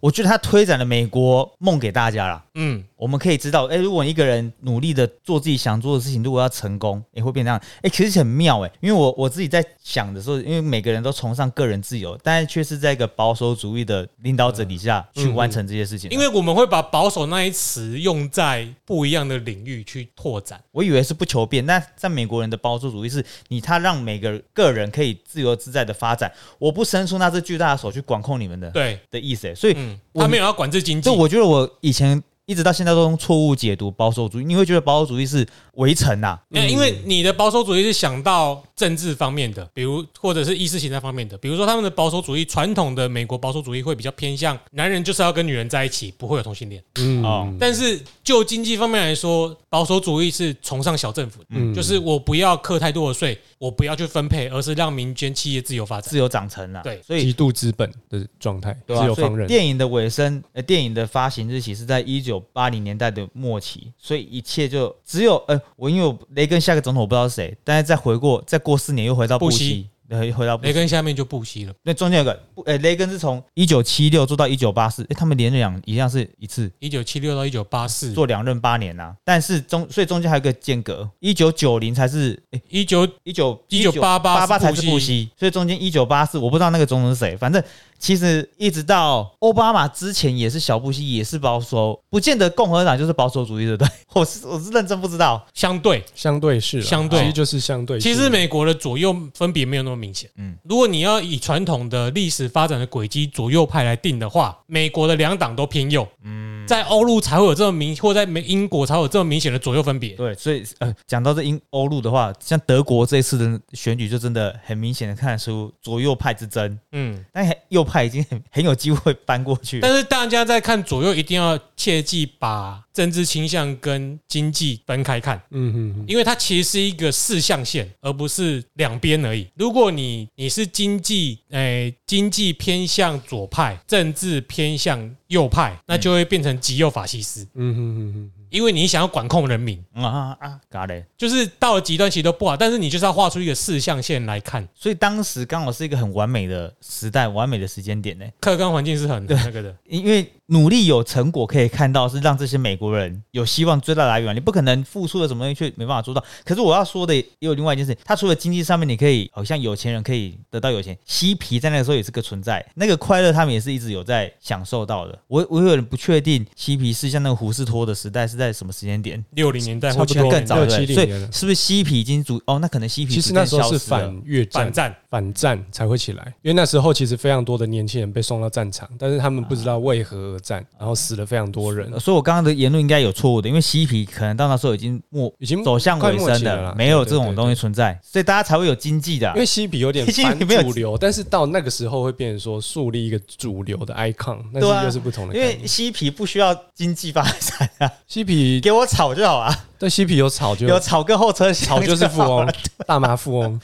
我觉得他推展了美国梦给大家啦。嗯，我们可以知道，哎、如果一个人努力的做自己想做的事情，如果要成功，也、会变这样。哎、其实很妙哎、因为我我自己在想的时候，因为每个人都崇尚个人自由，但是却是在一个保守主义的领导者底下去完成这些事情。因为我们会把保守那一词用在不一样的领域去拓展。我以为是不求变，但在美国人的保守主义是你他让每个个人可以自由自在的发展，我不伸出那只巨大的手去管控你们的对，的意思、欸。所以，嗯，他没有要管制经济就。我觉得我以前一直到现在都用错误解读保守主义，你会觉得保守主义是围城呐、因为因为你的保守主义是想到政治方面的，比如或者是意识形态方面的，比如说他们的保守主义，传统的美国保守主义会比较偏向男人就是要跟女人在一起，不会有同性恋。嗯哦但是就经济方面来说，保守主义是崇尚小政府，嗯就是我不要课太多的税，我不要去分配，而是让民间企业自由发展。自由长成啦。对所以极度资本的状态，对啊，所自由放任。以电影的尾声，呃，电影的发行日期是在一九八零年代的末期，所以一切就只有呃，我因为我雷根下个总统我不知道是谁，但是再回过再过四年又回到布布希希，呃，回到布雷。根下面就布希了，那中间有个布，呃，雷根是从一九七六做到一九八四，哎，他们连两一样是一次。一九七六到一九八四，做两任八年呐、但是中所以中间还有一个间隔，一九九零才是，哎，一九一九一九八八八八才是布希，所以中间一九八四我不知道那个总统是谁，反正其实一直到奥巴马之前也是小布希，也是保守，不见得共和党就是保守主义的，对，我是我是认真不知道，相对。相对是相对其实就是相对性。其实美国的左右分别没有那么明显。嗯嗯，如果你要以传统的历史发展的轨迹左右派来定的话，美国的两党都偏右。嗯，在欧陆才会有这么明，或在美英国才会有这么明显的左右分别。对，所以呃，讲到这英欧陆的话，像德国这一次的选举就真的很明显的看得出左右派之争，嗯，但右派已经很很有机会搬过去，但是大家在看左右，一定要切记把政治倾向跟经济分开看。嗯嗯嗯，因为它其实是一个四象限，而不是两边而已。如果你你是经济，诶、经济偏向左派，政治偏向右派，那就会变成极右法西斯。嗯嗯嗯嗯，因为你想要管控人民，啊啊啊，嘎嘞。就是到了极端其实都不好，但是你就是要画出一个四象限来看，所以当时刚好是一个很完美的时代，完美的时间点呢。客观环境是很那个的。因为努力有成果可以看到，是让这些美国人有希望追到来源。你不可能付出了什么东西却没办法做到。可是我要说的也有另外一件事，他除了经济上面，你可以好像有钱人可以得到有钱，嬉皮在那个时候也是个存在，那个快乐他们也是一直有在享受到的。我我有点不确定嬉皮是像那个胡士托的时代是在什么时间点，六零年代或七零年代更早对不对？60所以是不是嬉皮已经主哦？那可能嬉皮其实那时候是反越战反战，反战才会起来，因为那时候其实非常多的年轻人被送到战场，但是他们不知道为何而战，然后死了非常多人呃，所以我刚刚的言论应该有错误的，因为嬉皮可能到那时候已经末已经走向尾声了，期了没有这种东西存在，所以大家才会有经济的啊、因为嬉皮有点 反主流，但是到那个时候会变成说树立一个主流的 icon，那对啊是又是不同的因为概念。嬉皮不需要经济发展啊，嬉皮给我炒就好啊，对嬉皮有炒就有炒个后车厢草就是富翁，大麻富翁。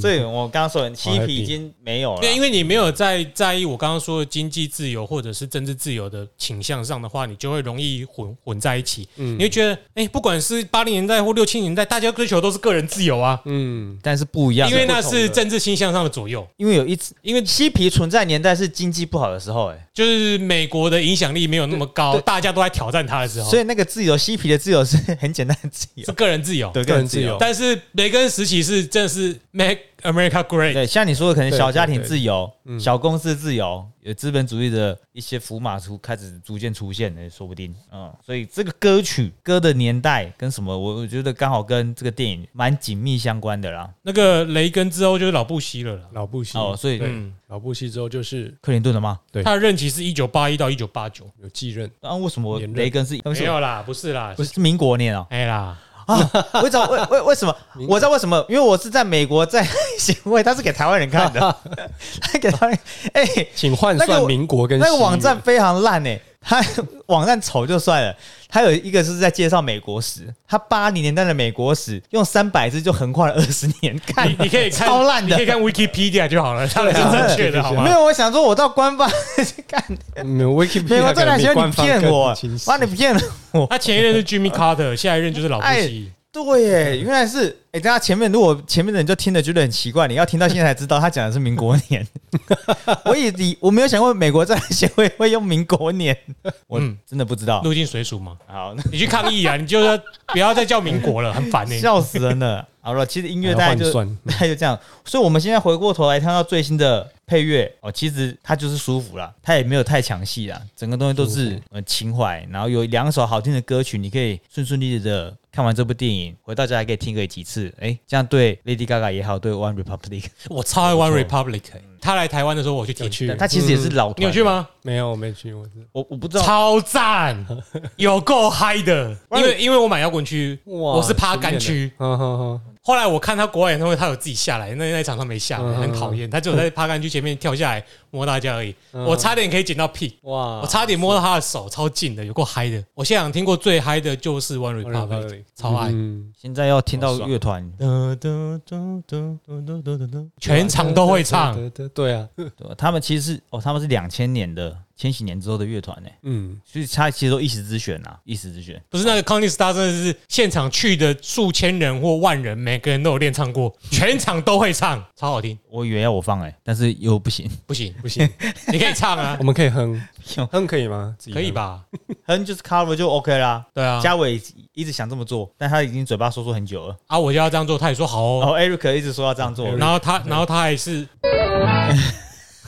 所以我刚刚说的嬉皮已经没有了。对，。因为你没有在在意我刚刚说的经济自由或者是政治自由的倾向上的话，你就会容易混混在一起。嗯。你会觉得，哎、不管是八零年代或六七年代，大家追求都是个人自由啊，嗯，但是不一样，因为那是政治倾向上的左右。因为有一次，因为嬉皮存在年代是经济不好的时候，哎，就是美国的影响力没有那么高，大家都在挑战它的时候，所以那个自由，嬉皮的自由是很简单的自由。是，个人自由。对个人自由。但是雷根时期是真的是 Make America Great，对，像你说的，可能小家庭自由、嗯小公司自由，有资本主义的一些符码出开始逐渐出现的，说不定。嗯，所以这个歌曲歌的年代跟什么，我我觉得刚好跟这个电影蛮紧密相关的啦。那个雷根之后就是老布希了啦。老布希哦，所以老布希之后就是克林顿了吗？对他的任期是一九八一到一九八九，有继任，啊，为什么雷根是没有啦，不是啦，不是是民国年哦？哎啦，为什么？为为为什么？我知道为什么，因为我是在美国在行为，他是给台湾人看的，他给台湾人哎、请换那个算民国跟那个网站非常烂哎、他网站丑就算了，他有一个是在介绍美国史，他八零年代的美国史用三百字就横跨了二十年，看你你可以看 超烂的你可以。看 Wikipedia 就好了，当然是正确的，好吗没？有，我想说，我到官方去看没有 Wikipedia 美国这两可能比天你骗我清，晰妈你骗了我！他前一任是 Jimmy Carter，下一任就是老布哎希。对耶，原来是哎，等下前面如果前面的人就听了觉得很奇怪，你要听到现在才知道他讲的是民国年。我以你我没有想过美国在协会会用民国年，我嗯真的不知道。入境水属嘛，好，那你去抗议啊！你就要不要再叫民国了，很烦呢。笑死人了。好了，其实音乐大概就还要换算大概就这样，所以我们现在回过头来看到最新的配乐哦，其实它就是舒服啦，它也没有太强戏啦，整个东西都是呃情怀，然后有两首好听的歌曲，你可以顺顺利利的看完这部电影，回到家还可以听个几次，哎，这样对 Lady Gaga 也好，对 One Republic，我超爱 One Republic，欸他来台湾的时候我去听，他其实也是老团，你有去？吗？没有，我没去，我是。我我不知道，超赞，有够嗨的。因为因为我买摇滚区，我是趴干区。后来我看他国外演唱会，他有自己下来，那那一场他没下来，嗯很讨厌。他只有在趴杆区前面跳下来摸大家而已。嗯我差点可以捡到屁，哇，我差点摸到他的手，超近的，有够嗨的。我现场听过最嗨的就是 One Republic，超爱。嗯，现在要听到乐团，全场都会唱，对啊，他们其实是哦，他们是两千年的千禧年之后的乐团呢，嗯，所以他其实都一时之选呐，一时之选。不是那个 County Star，真的是现场去的数千人或万人，每个人都有练唱过，全场都会唱，超好听。我以为要我放哎、但是又不行，不行，不行，你可以唱啊 我，们可以哼，哼可以吗？可以吧？哼就是 cover 就 OK 啦。对啊，嘉伟一直想这么做，但他已经嘴巴说说很久了。啊，我就要这样做，他也说好哦。然后 Eric 一直说要这样做。然后他，然后他还是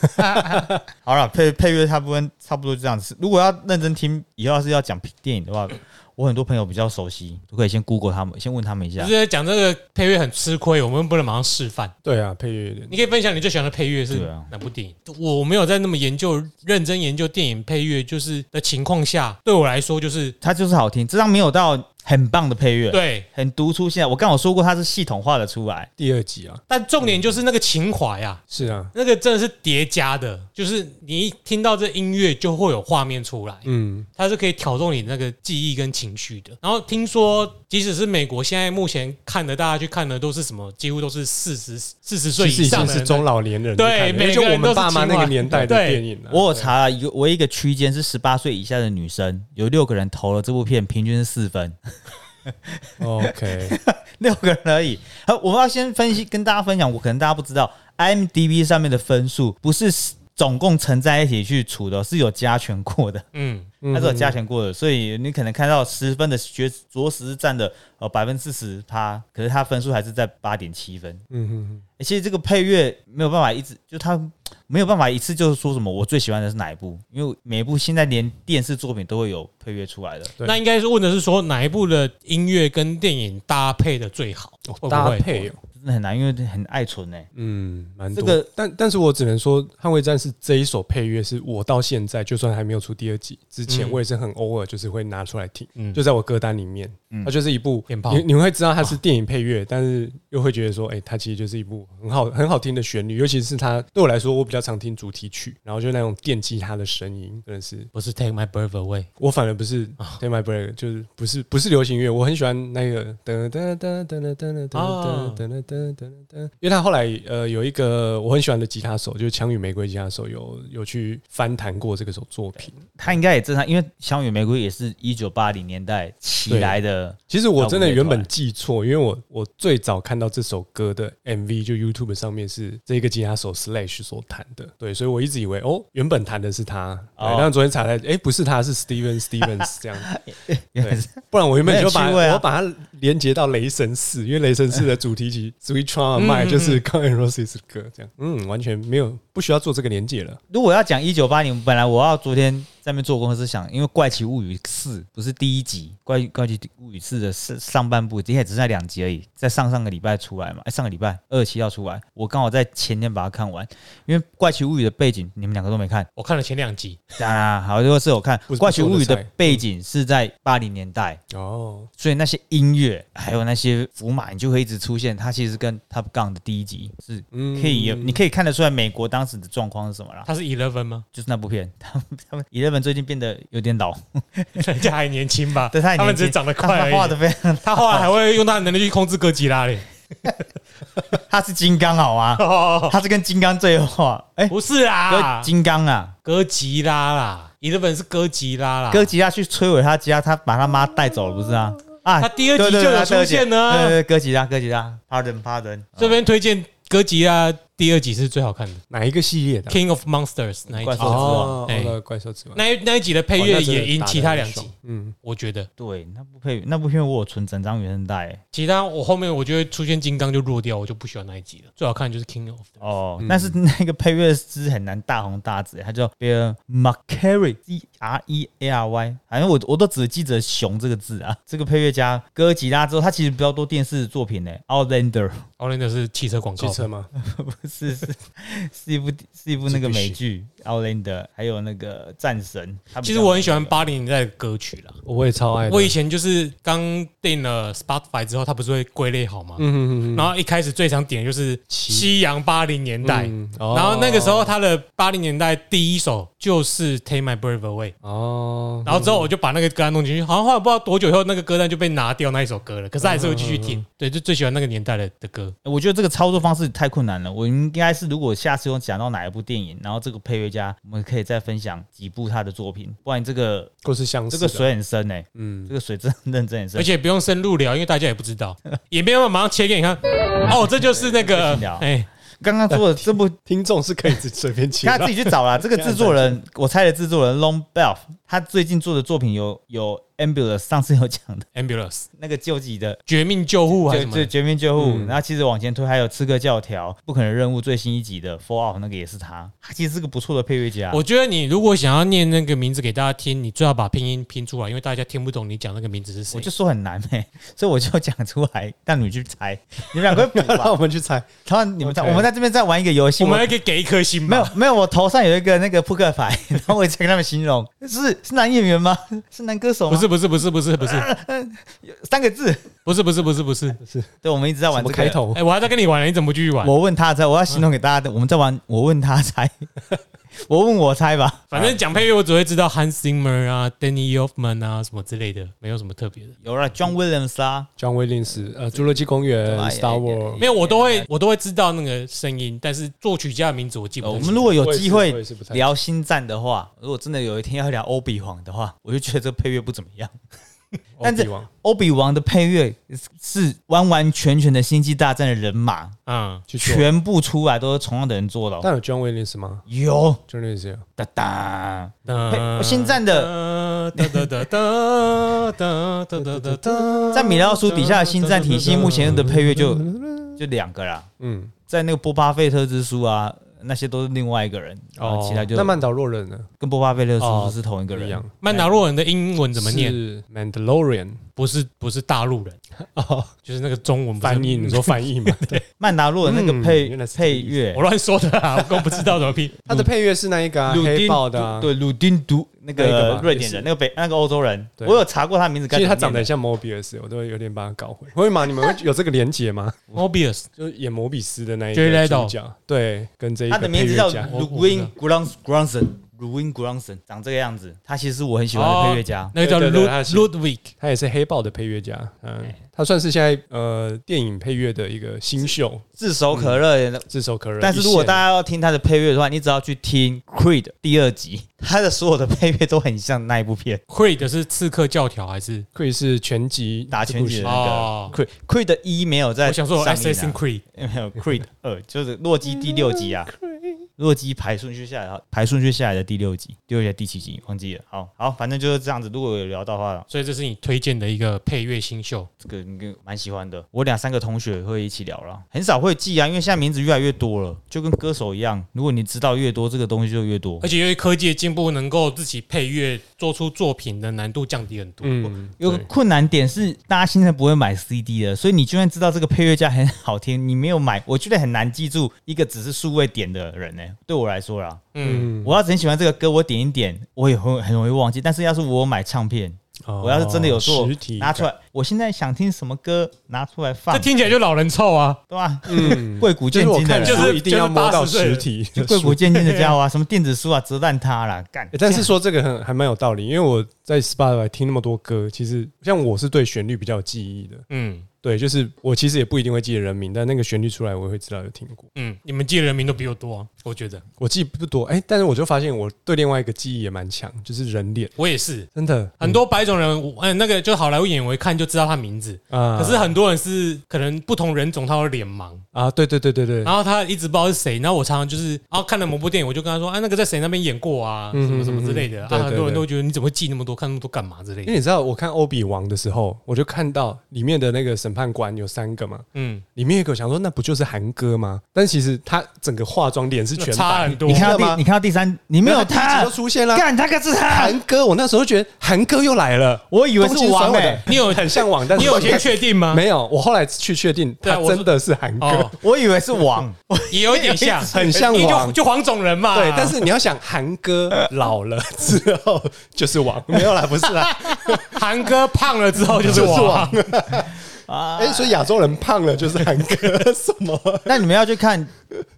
好了，配配乐差不多差不多就这样子。如果要认真听，以后要是要讲电影的话，我很多朋友比较熟悉，都可以先 Google 他们，先问他们一下不。是讲这个配乐很吃亏，我们不能马上示范。对啊，配乐有点你可以分享你最喜欢的配乐是对啊哪部电影？我没有在那么研究、认真研究电影配乐，就是的情况下，对我来说就是它就是好听，这张没有到很棒的配乐，，对。很独出。现在我刚好说过，它是系统化的出来。第二集啊，但重点就是那个情怀啊，是啊，那个真的是叠加的，就是你一听到这音乐就会有画面出来，嗯，它是可以挑动你那个记忆跟情绪的。然后听说，即使是美国现在目前看的，大家去看的都是什么，几乎都是四十四十岁以上的人是中老年人对每个人都是就我们爸妈那个年代的电影啊。我有查了一个唯一一个区间是十八岁以下的女生，有六个人投了这部片，平均是四分，OK，六个人而已。好，我们要先分析，跟大家分享，我可能大家不知道，IMDB 上面的分数不是总共乘在一起去除的，是有加权过的，嗯，它是有加权过的，所以你可能看到十分的学着实是占的呃百分之四十趴，可是它分数还是在八点七分。嗯嗯欸其实这个配乐没有办法一直，就它没有办法一次就是说什么我最喜欢的是哪一部，因为每一部现在连电视作品都会有配乐出来的。那应该是问的是说哪一部的音乐跟电影搭配的最好？搭配哦，真的很难，因为很爱存哎、嗯，蛮多。这个但但是我只能说，《捍卫战士》这一首配乐是我到现在，就算还没有出第二季之前，嗯。我也是很偶尔就是会拿出来听，嗯。就在我歌单里面。嗯。它就是一部你你会知道它是电影配乐，但是又会觉得说，哎，它其实就是一部很好很好听的旋律，尤其是它对我来说，我比较常听主题曲，然后就那种电吉他的声音，真的是不是 Take My Breath Away，我反而不是 Take My Break，就是不是不是流行乐，我很喜欢那个噔噔噔噔噔噔噔噔噔噔噔噔噔，因为他后来呃有一个我很喜欢的吉他手，就是枪与玫瑰吉他手，有有去翻弹过这个首作品。他应该也正常，因为《枪与玫瑰》也是一九八零年代起来的。其实我真的原本记错，因为我我最早看到这首歌的 MV 就 YouTube 上面是这个吉他手 Slash 所弹的，对，所以我一直以为哦，原本弹的是他，对，但昨天查来，哎，不是他，是 Steven Stevens 这样，对，不然我原本就把我把它连接到雷神四，因为雷神四的主题曲 Sweet Charm My 就是 Guns N' Roses 的歌，这样，嗯，完全没有不需要做这个连接了。如果要讲一九八零，本来我要昨天。在那边做功是想，因为《怪奇物语四》不是第一集，《怪怪奇物语四》的上上半部，今天只剩下两集而已，在上上个礼拜出来嘛？哎，上个礼拜二期要出来，我刚好在前天把它看完。因为《怪奇物语》的背景，你们两个都没看，我看了前两集。啊，好，如果是我看《怪奇物语》的背景是在八零年代哦，所以那些音乐还有那些符码，你就会一直出现。它其实跟 Top Gun 的第一集是可以，你可以看得出来美国当时的状况是什么了。他是 Eleven 吗？就是那部片，他们他们 Eleven。最近变得有点老，人家还年轻吧？对他们只是长得快，画的非常。他后来还会用他的能力去控制哥吉拉嘞。他是金刚好吗？他是跟金刚对话。哎，不是啊，金刚啊，哥吉拉啦，你的本是哥吉拉啦。哥吉拉去摧毁他家，他把他妈带走了，不是啊？啊，他第二集就有出现呢。对对，哥吉拉，哥吉拉，Pardon，Pardon，这边推荐哥吉拉。第二集是最好看的，哪一个系列的？King of Monsters 那一集。哦，哎，怪兽之王。那那一集的配乐也赢其他两集，嗯，我觉得。对那部配那部片我有存整张原声带，其他我后面我觉得出现金刚就弱掉，我就不喜欢那一集了。最好看就是 King of 哦，但是那个配乐师很难大红大紫，他叫 Bill McCary，C R E A R Y，反正我我都只记得熊这个字啊。这个配乐家哥吉拉之后，他其实比较多电视作品呢，Outlander，Outlander 是汽车广告，汽车吗？不是是是一部是一部那个美剧《奥兰德》，还有那个战神。其实我很喜欢八零年代的歌曲啦，我也超爱。我以前就是刚订了 Spotify 之后，它不是会归类好吗？嗯嗯嗯。然后一开始最常点的就是西洋八零年代，然后那个时候他的八零年代第一首就是《Take My Breath Away》哦。然后之后我就把那个歌单弄进去，好像后来不知道多久以后，那个歌单就被拿掉那一首歌了。可是还是会继续听。对，就最喜欢那个年代的的歌。我觉得这个操作方式太困难了，我。应该是，如果下次用讲到哪一部电影，然后这个配乐家，我们可以再分享几部他的作品。不然这个故事相似，这个水很深哎，嗯，这个水真认真很深，而且不用深入聊，因为大家也不知道，也没有马上切给你看。哦，这就是那个哎，刚刚做的这部 听众是可以随便切，他自己去找啦。这个 制作人，我猜的制作人 Long Bell，他最近做的作品有有。Ambulance 上次有讲的 ambulance 那个救急的绝命救护还是什么？绝命救护。然后其实往前推还有刺客教条、不可能任务最新一集的 Fallout 那个也是他，他其实是个不错的配乐家。我觉得你如果想要念那个名字给大家听，你最好把拼音拼出来，因为大家听不懂你讲那个名字是谁。我就说很难呗，所以我就讲出来，让你们去猜。你们两个不要 让我们去猜，他你们猜，我们在这边在玩一个游戏，我们还可以给一颗星。没有没有，我头上有一个那个扑克牌，然后我再跟他们形容，是是男演员吗？是男歌手吗？不是不是不是。不是不是，三个字，不是不是不是不是不是，对，我们一直在玩这开头。哎，我还在跟你玩，你怎么不继续玩？我问他猜，我要形容给大家的，我们在玩，我问他猜，我问我猜吧。反正讲配乐，我只会知道 Hans Zimmer 啊，Danny Elfman 啊，什么之类的，没有什么特别的。有了 John Williams 啊，John Williams，呃，侏罗纪公园，Star Wars，没有，我都会我都会知道那个声音，但是作曲家的名字我记不得。我们如果有机会聊星战的话，如果真的有一天要聊欧比皇的话，我就觉得这配乐不怎么样。但是欧比王的配乐是完完全全的星际大战的人马，嗯，全部出来都是同样的人做的。但有 John Williams 吗？有，John Williams。哒哒哒，星战的哒哒哒哒哒哒哒哒，在米老鼠底下的星战体系，目前的配乐就就两个啦。嗯，在那个波巴费特之书啊。那些都是另外一个人，哦，其他就那曼达洛人呢？跟波巴菲勒叔叔是同一个人？一样。曼达洛人的英文怎么念？是 Mandalorian，不是不是大陆人 哦，就是那个中文翻译。你说翻译嘛？对，曼达洛那个配配乐，我乱说的啊，我都不知道怎么拼。他的配乐是那一个黑豹的，对，鲁丁独。那个瑞典人，那个北那个欧洲人，我有查过他名字。其实他长得像 Mobius，我都有点把他搞混。会吗？你们有这个连结吗？Mobius 就是演摩比斯的那一个主角，对，跟这一个他的名字叫 Louis Grandson。Ruin Gronson 长这个样子，他其实是我很喜欢的配乐家。那个叫 Ludwig，他也是黑豹的配乐家，嗯哎，他算是现在呃电影配乐的一个新秀，炙手可热的。炙手可热。但是如果大家家要听他的配乐的话，你只要去听 Creed 第二集，他的所有的配乐都很像那一部片 Creed 是刺客教条还是？Creed 是拳击打拳击的那哦个 Creed Creed 一没有在我想说上映啊 Assassin's Creed，没有 Creed 二，就是洛基第六集啊。洛基排顺序下来，排顺序下来的第六集，第六集还是第七集忘记了。好好，反正就是这样子。如果有聊到的话，所以这是你推荐的一个配乐新秀。这个应该蛮喜欢的。我两三个同学会一起聊了，很少会记啊，因为现在名字越来越多了，就跟歌手一样，如果你知道越多，这个东西就越多而。且因为科技的进步，能够自己配乐做出作品的难度降低很多。嗯，有个困难点是，大家现在不会买 CD 的，所以你就算知道这个配乐家很好听，你没有买，我觉得很难记住一个只是数位点的人呢、对我来说啦，嗯，我要是很喜欢这个歌，我点一点，我也会很容易忘记。但是要是我买唱片，哦我要是真的有做实体拿出来，我现在想听什么歌，拿出来放这，听起来就老人臭啊！对吧？嗯，贵古见今的人，就是书一定要摸到实体就贵古见今的家伙啊，什么电子书啊，折烂它啦，干欸。但是说这个很还蛮有道理，因为我在 Spotify 听那么多歌，其实像我是对旋律比较有记忆的。嗯对，就是我其实也不一定会记得人名，但那个旋律出来，我会知道有听过。嗯，你们记得人名都比我多啊，我觉得我记不多，哎、但是我就发现我对另外一个记忆也蛮强，就是人脸，我也是。真的很多白种人，嗯，那个就好莱坞演员，我一看就知道他名字。啊可是很多人是可能不同人种，他会脸盲，啊，对对对对对，然后他一直不知道是谁。然后我常常就是，然后看了某部电影，我就跟他说，啊，那个在谁那边演过啊，嗯什么什么之类的。啊，很多人都会觉得你怎么会记那么多，看那么多干嘛之类的。因为你知道我看欧比王的时候，我就看到里面的那个审判官有三个嘛，嗯，里面有一个想说那不就是韩哥吗？但其实他整个化妆脸是全那差很多。你看到吗？第你看到第三，你没有他第一集就，出现了。干他可是他，韩哥，我那时候觉得韩哥又来了，我以为是王哎，你有很向往，但是你有先确定吗？没有？我后来去确定，他真的是韩哥，哦，我以为是王，也有一点像，很像王就就黄种人嘛。对，但是你要想，韩哥老了之后就是王，没有啦，不是啦，韩哥胖了之后就是就是王王。啊。哎，所以亚洲人胖了就是韩哥，什么？那你们要去看，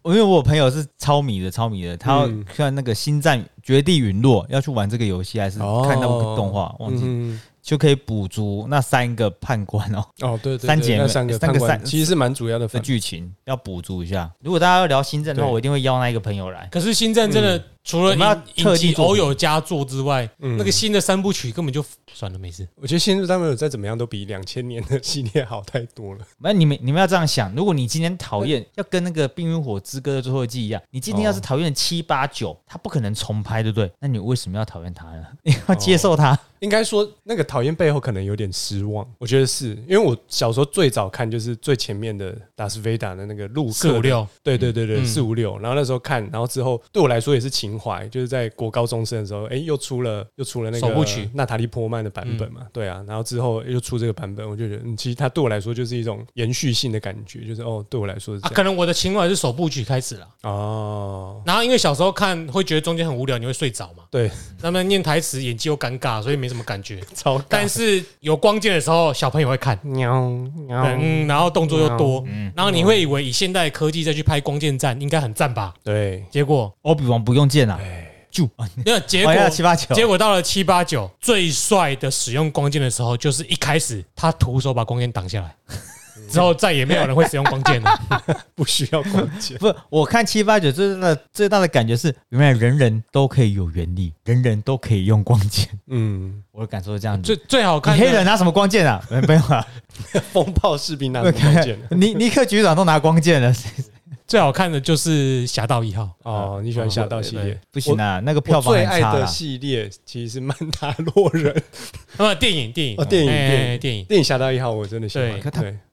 因为我朋友是超迷的，超迷的，他要嗯看那个《星战：绝地陨落》，要去玩这个游戏，还是看那部动画，忘记。嗯，就可以补足那三个判官哦哦，对对對，三姐妹那三个判官三个三其实是蛮主要的剧情，要补足一下。如果大家要聊新战的话，我一定会邀那一个朋友来。可是新战真的除了特地偶有佳作之外，嗯那个新的三部曲根本就算了，没事。我觉得《新日他们有再怎么样都比两千年的系列好太多了。那你们你们要这样想，如果你今天讨厌，要跟那个《冰与火之歌》的最后一季一样，你今天要是讨厌七八九，他不可能重拍，对不对？那你为什么要讨厌他呢？你要接受他。应该说，那个讨厌背后可能有点失望。我觉得是因为我小时候最早看就是最前面的达斯维达的那个陆克四五六，对对对对，嗯四五六。然后那时候看，然后之后对我来说也是情怀，就是在国高中生的时候，哎，又出了又出了那个首部曲娜塔莉波曼的版本嘛，对啊。然后之后又出这个版本，我就觉得，嗯，其实它对我来说就是一种延续性的感觉，就是哦，对我来说是啊，可能我的情怀是首部曲开始了，哦，然后因为小时候看会觉得中间很无聊，你会睡着嘛。对，那么念台词演技又尴尬，所以没什么感觉。超但是有光剑的时候，小朋友会看，喵喵，嗯，然后动作又多，嗯，然后你会以为以现代科技再去拍光剑战应该很赞吧？对，结果？欧比王不用剑啊，就 没有结果。七八九，结果到了七八九，最帅的使用光剑的时候，就是一开始他徒手把光剑挡下来，之后再也没有人会使用光剑了。不需要光剑。不，我看七八九最大的最大的感觉是，原来人人都可以有原力，人人都可以用光剑。嗯，我的感受是这样子最。最好看的黑人拿什么光剑啊？没 没有啊，风暴士兵拿什么关键的？尼尼克局长都拿光剑了，最好看的就是《侠盗一号》。哦，你喜欢侠盗系列？不行啊，那个票我房最爱的。系列其实是曼达洛人那么电影电影哦，电影哎电影电影侠盗一号，我真的喜欢。对可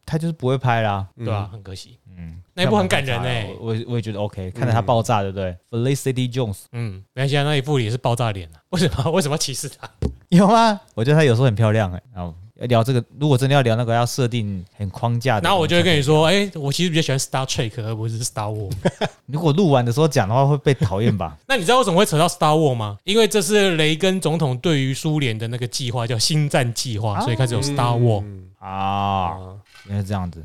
他就是不会拍啦。嗯对吧？很可惜，嗯，那一部很感人哎欸。我我我也觉得 OK，看着他爆炸，对不对？Felicity Jones 嗯，没关系啊，那一部也是爆炸脸啊。为什么 为什么要歧视他？有吗？我觉得他有时候很漂亮诶。然后要聊这个，如果真的要聊那个，要设定很框架的。然后我就会跟你说，哎，我其实比较喜欢 Star Trek 而不是 Star War。如果录完的时候讲的话，会被讨厌吧？那你知道为什么会扯到 Star War 吗？因为这是雷根总统对于苏联的那个计划叫星战计划，所以开始有 Star War。嗯啊，啊，原来是这样子。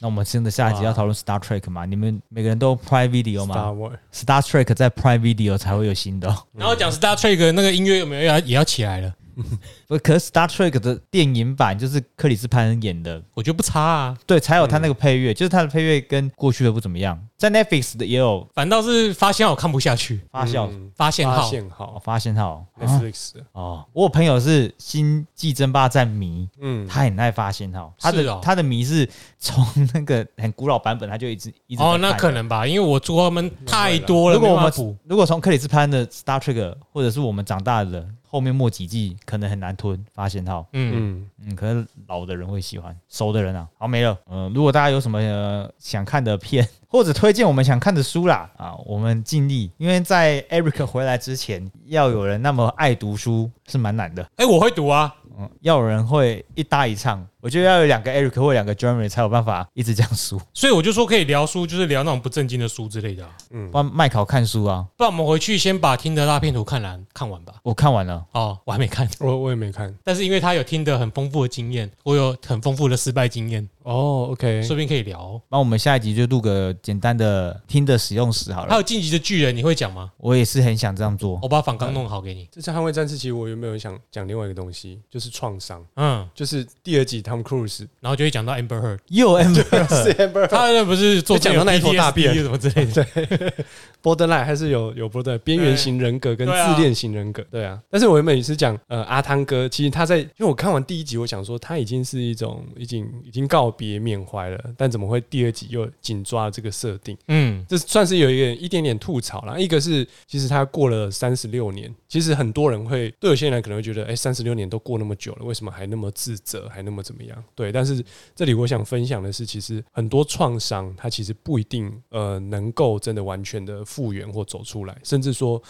那我们真的下一集要讨论 Star Trek 嘛？你们每个人都 Prime Video 吗 Star Trek 在 Prime Video 才会有新的哦、然后讲 Star Trek 那个音乐有没有要也要起来了？不，可是 Star Trek 的电影版就是克里斯潘恩演的，我觉得不差啊，对，才有他那个配乐，就是他的配乐跟过去的不怎么样。在 Netflix 的也有。反倒是发现我看不下去。发酵、嗯发发现号。哦好发现号。哦 Netflix 的，哦，我有朋友是星际争霸战迷，嗯，他很爱发现号，他的、是哦。他的迷是从那个很古老版本，他就一直一直在哦，那看可能吧，因为我做他们太多了，如果我们没办法补如果从克里斯潘的 Star Trek 或者是我们长大的后面末几季，可能很难吞发现号。嗯，嗯，嗯，可能老的人会喜欢，熟的人啊，好没了。嗯、如果大家有什么、呃、想看的片，或者推荐我们想看的书啦，啊，我们尽力，因为在 Eric 回来之前，要有人那么爱读书是蛮难的。哎，我会读啊，嗯，要有人会一搭一唱，我觉得要有两个 Eric 或两个 Jeremy 才有办法一直讲书，所以我就说可以聊书，就是聊那种不正经的书之类的啊。不然麦考看书啊，不然我们回去先把听的大片图看完看完吧。我看完了。哦，我还没看，我我也没看。但是因为他有听的很丰富的经验，我有很丰富的失败经验，哦，OK，说不定可以聊哦。那我们下一集就录个简单的听的使用史好了。还有晋级的巨人，你会讲吗？我也是很想这样做。我把反纲弄好给你。这次《捍卫战士》其实我有没有想讲另外一个东西，就是创伤，嗯，就是第二集 Tom Cruise 然后就会讲到 Amber Heard，又 Amber，是 Amber 他那不是做讲到那一坨大便什么之类的。borderline 还是有有 border 边缘型人格跟自恋型人格，对啊。但是我原本也是讲呃阿汤哥，其实他在因为我看完第一集，我想说他已经是一种已经已经告别缅怀了，但怎么会第二集又紧抓了这个设定？嗯，这算是有一个一点点吐槽啦。一个是其实他过了三十六年，其实很多人会对有些人可能会觉得，哎、三十六年都过那么久了，为什么还那么自责，还那么怎么样？对，但是这里我想分享的是，其实很多创伤它其实不一定呃能够真的完全的复原或走出来，甚至说。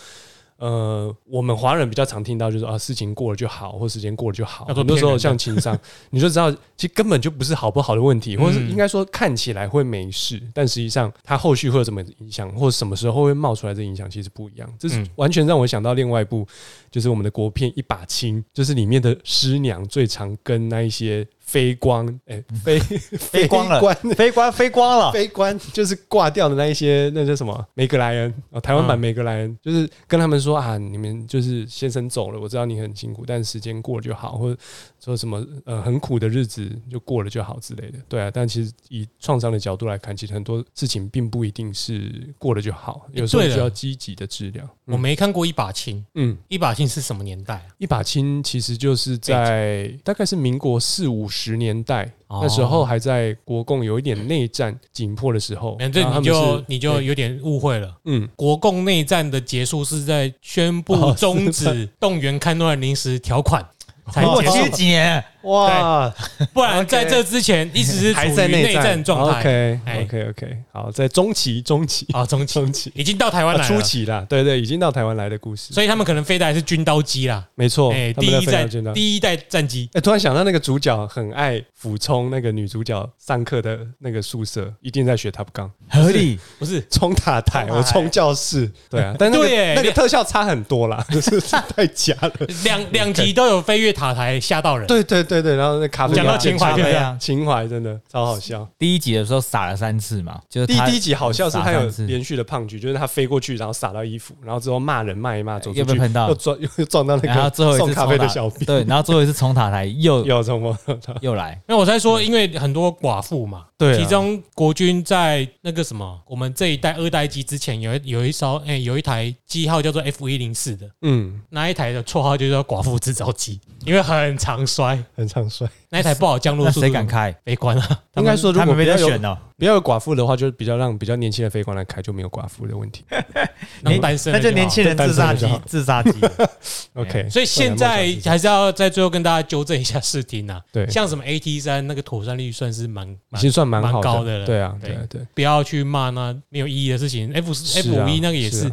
呃，我们华人比较常听到就是啊，事情过了就好，或时间过了就好。很多时候像情商，你就知道，其实根本就不是好不好的问题，或者是嗯应该说看起来会没事，但实际上它后续会有什么影响，或者什么时候会冒出来这影响，其实不一样。这是嗯完全让我想到另外一部，就是我们的国片《一把青》，就是里面的师娘最常跟那一些飞光，哎、飞 飞光了飞光。飞光了，飞光就是挂掉的那一些，那叫什么？梅格莱恩。哦，台湾版嗯。梅格莱恩，就是跟他们说啊，你们就是先生走了，我知道你很辛苦，但时间过了就好，或者说什么呃很苦的日子就过了就好之类的，对啊。但其实以创伤的角度来看，其实很多事情并不一定是过了就好，有时候需要积极的治疗。我没看过一把青，嗯，一把青是什么年代啊？一把青其实就是在大概是民国四五十年代，哦。那时候还在国共有一点内战紧迫的时候，反正你就你就有点误会了。嗯。国共内战的结束是在宣布哦终止动员戡乱临时条款 才我七结束，几年，哇，不然在这之前一直是处 还在于内战状态。OK 哎 OK OK，好，在中期中期啊，中期中期已经到台湾啊来了，初期啦，对对，已经到台湾来的故事，所以他们可能飞的还是军刀机啦。没错，哎，第一战飞到见到。第一代战机，哎，突然想到那个主角很爱俯冲那个女主角上课的那个宿舍，一定在学 Top Gun，合理。不是冲塔台，我冲教室，对啊，但那个对那个特效差很多啦，就是太假了。两两集都有飞越塔台吓到人。对对对对对，然后那咖啡讲到情怀就这样样，情怀真的超好笑。第一集的时候撒了三次嘛，就是第第一集好笑是他有连续的胖橘，就是他飞过去，然后撒到衣服，然后之后骂人骂一骂，走出去又到又撞 又撞到那然后个最后一次送咖啡的小兵，对，然后最后一次冲塔台又有什么？又来，那我在说，因为很多寡妇嘛，对啊。其中国军在那个什么，我们这一代二代机之前有一有一艘，哎、有一台机号叫做 F 一零四的，嗯，那一台的绰号就叫寡妇制造机，因为很常摔，很常摔。那一台不好降落那速度，谁敢开？飞官啊？应该说，如果不要有得选哦，不要有寡妇的话，就是比较让比较年轻的飞官来开，就没有寡妇的问题。能单身那就年轻人自杀机自杀机。OK，所以现在还是要在最后跟大家纠正一下视听啊，对，像什么 AT 三那个妥善率算是蛮已蛮经算蛮蛮高的了对啊，对对啊对，不要去骂那没有意义的事情。F 是 F 啊五一那个也是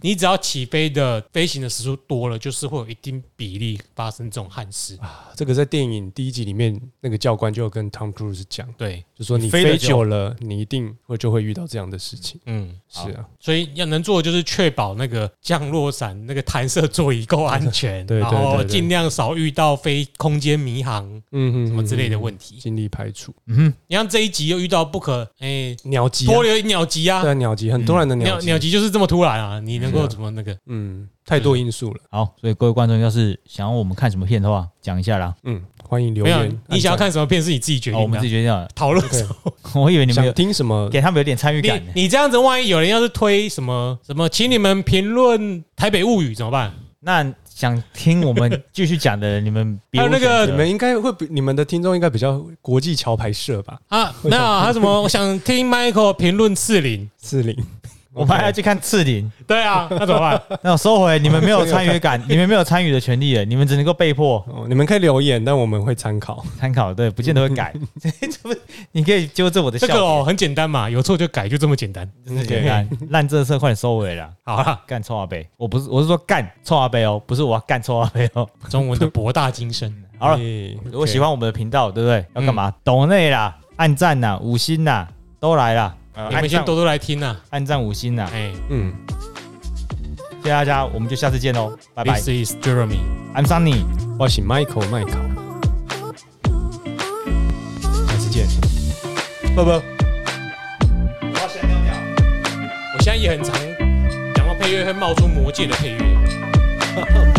你只要起飞的飞行的时速多了，就是会有一定比例发生这种憾事。啊。这个在电影第一集里面，那个教官就跟 Tom Cruise 讲，对，就说你飞久了，你一定会就会遇到这样的事情。嗯，是啊，所以要能做的就是确保那个降落伞那个弹射座椅够安全，对对然后对对。尽量少遇到飞空间迷航嗯什么之类的，问题。尽力排除。嗯哼，你像这一集又遇到不可哎鸟击啊，脱流鸟击啊。对，啊，鸟击很突然的鸟击，鸟击就是这么突然啊，你能够怎么那个？嗯，太多因素了。好，所以各位观众要是想要我们看什么片的话，讲一下啦。嗯，欢迎留言。，你想要看什么片是你自己决定，我们。自己决定了。讨论的时候，我以为你们有想听什么？给他们有点参与感。你你这样子，万一有人要是推什么什么，请你们评论《台北物语》怎么办？那想听我们 继续讲的人，你们比有那个你们应该会比你们的听众应该比较国际桥牌社吧？啊，没有，还有什么？我想听 Michael 评论刺陵。四零，我们还要去看刺林，对啊，那怎么办？那我收回，你们没有参与感，你们没有参与的权利了，你们只能够被迫哦，你们可以留言，但我们会参考。参考，对，不见得会改。你可以纠正我的笑这个哦，很简单嘛，有错就改，就这么简单。真的简单，烂这色快点收尾了。好了，干臭阿杯，我不是，我是说干臭阿杯哦，不是我要干臭阿杯哦。中文的博大精深。好了，哎如果喜欢我们的频道，对不对？要干嘛？抖内啦，按赞呐，五星呐，都来啦。呃你们先多多来听呐。按赞五星呐，哎嗯，谢谢大家，我们就下次见喽，拜拜。，This is Jeremy。I'm Sunny。我是 Michael 麦考，下次见。不不，我现在也很常讲到配乐会冒出魔界的配乐。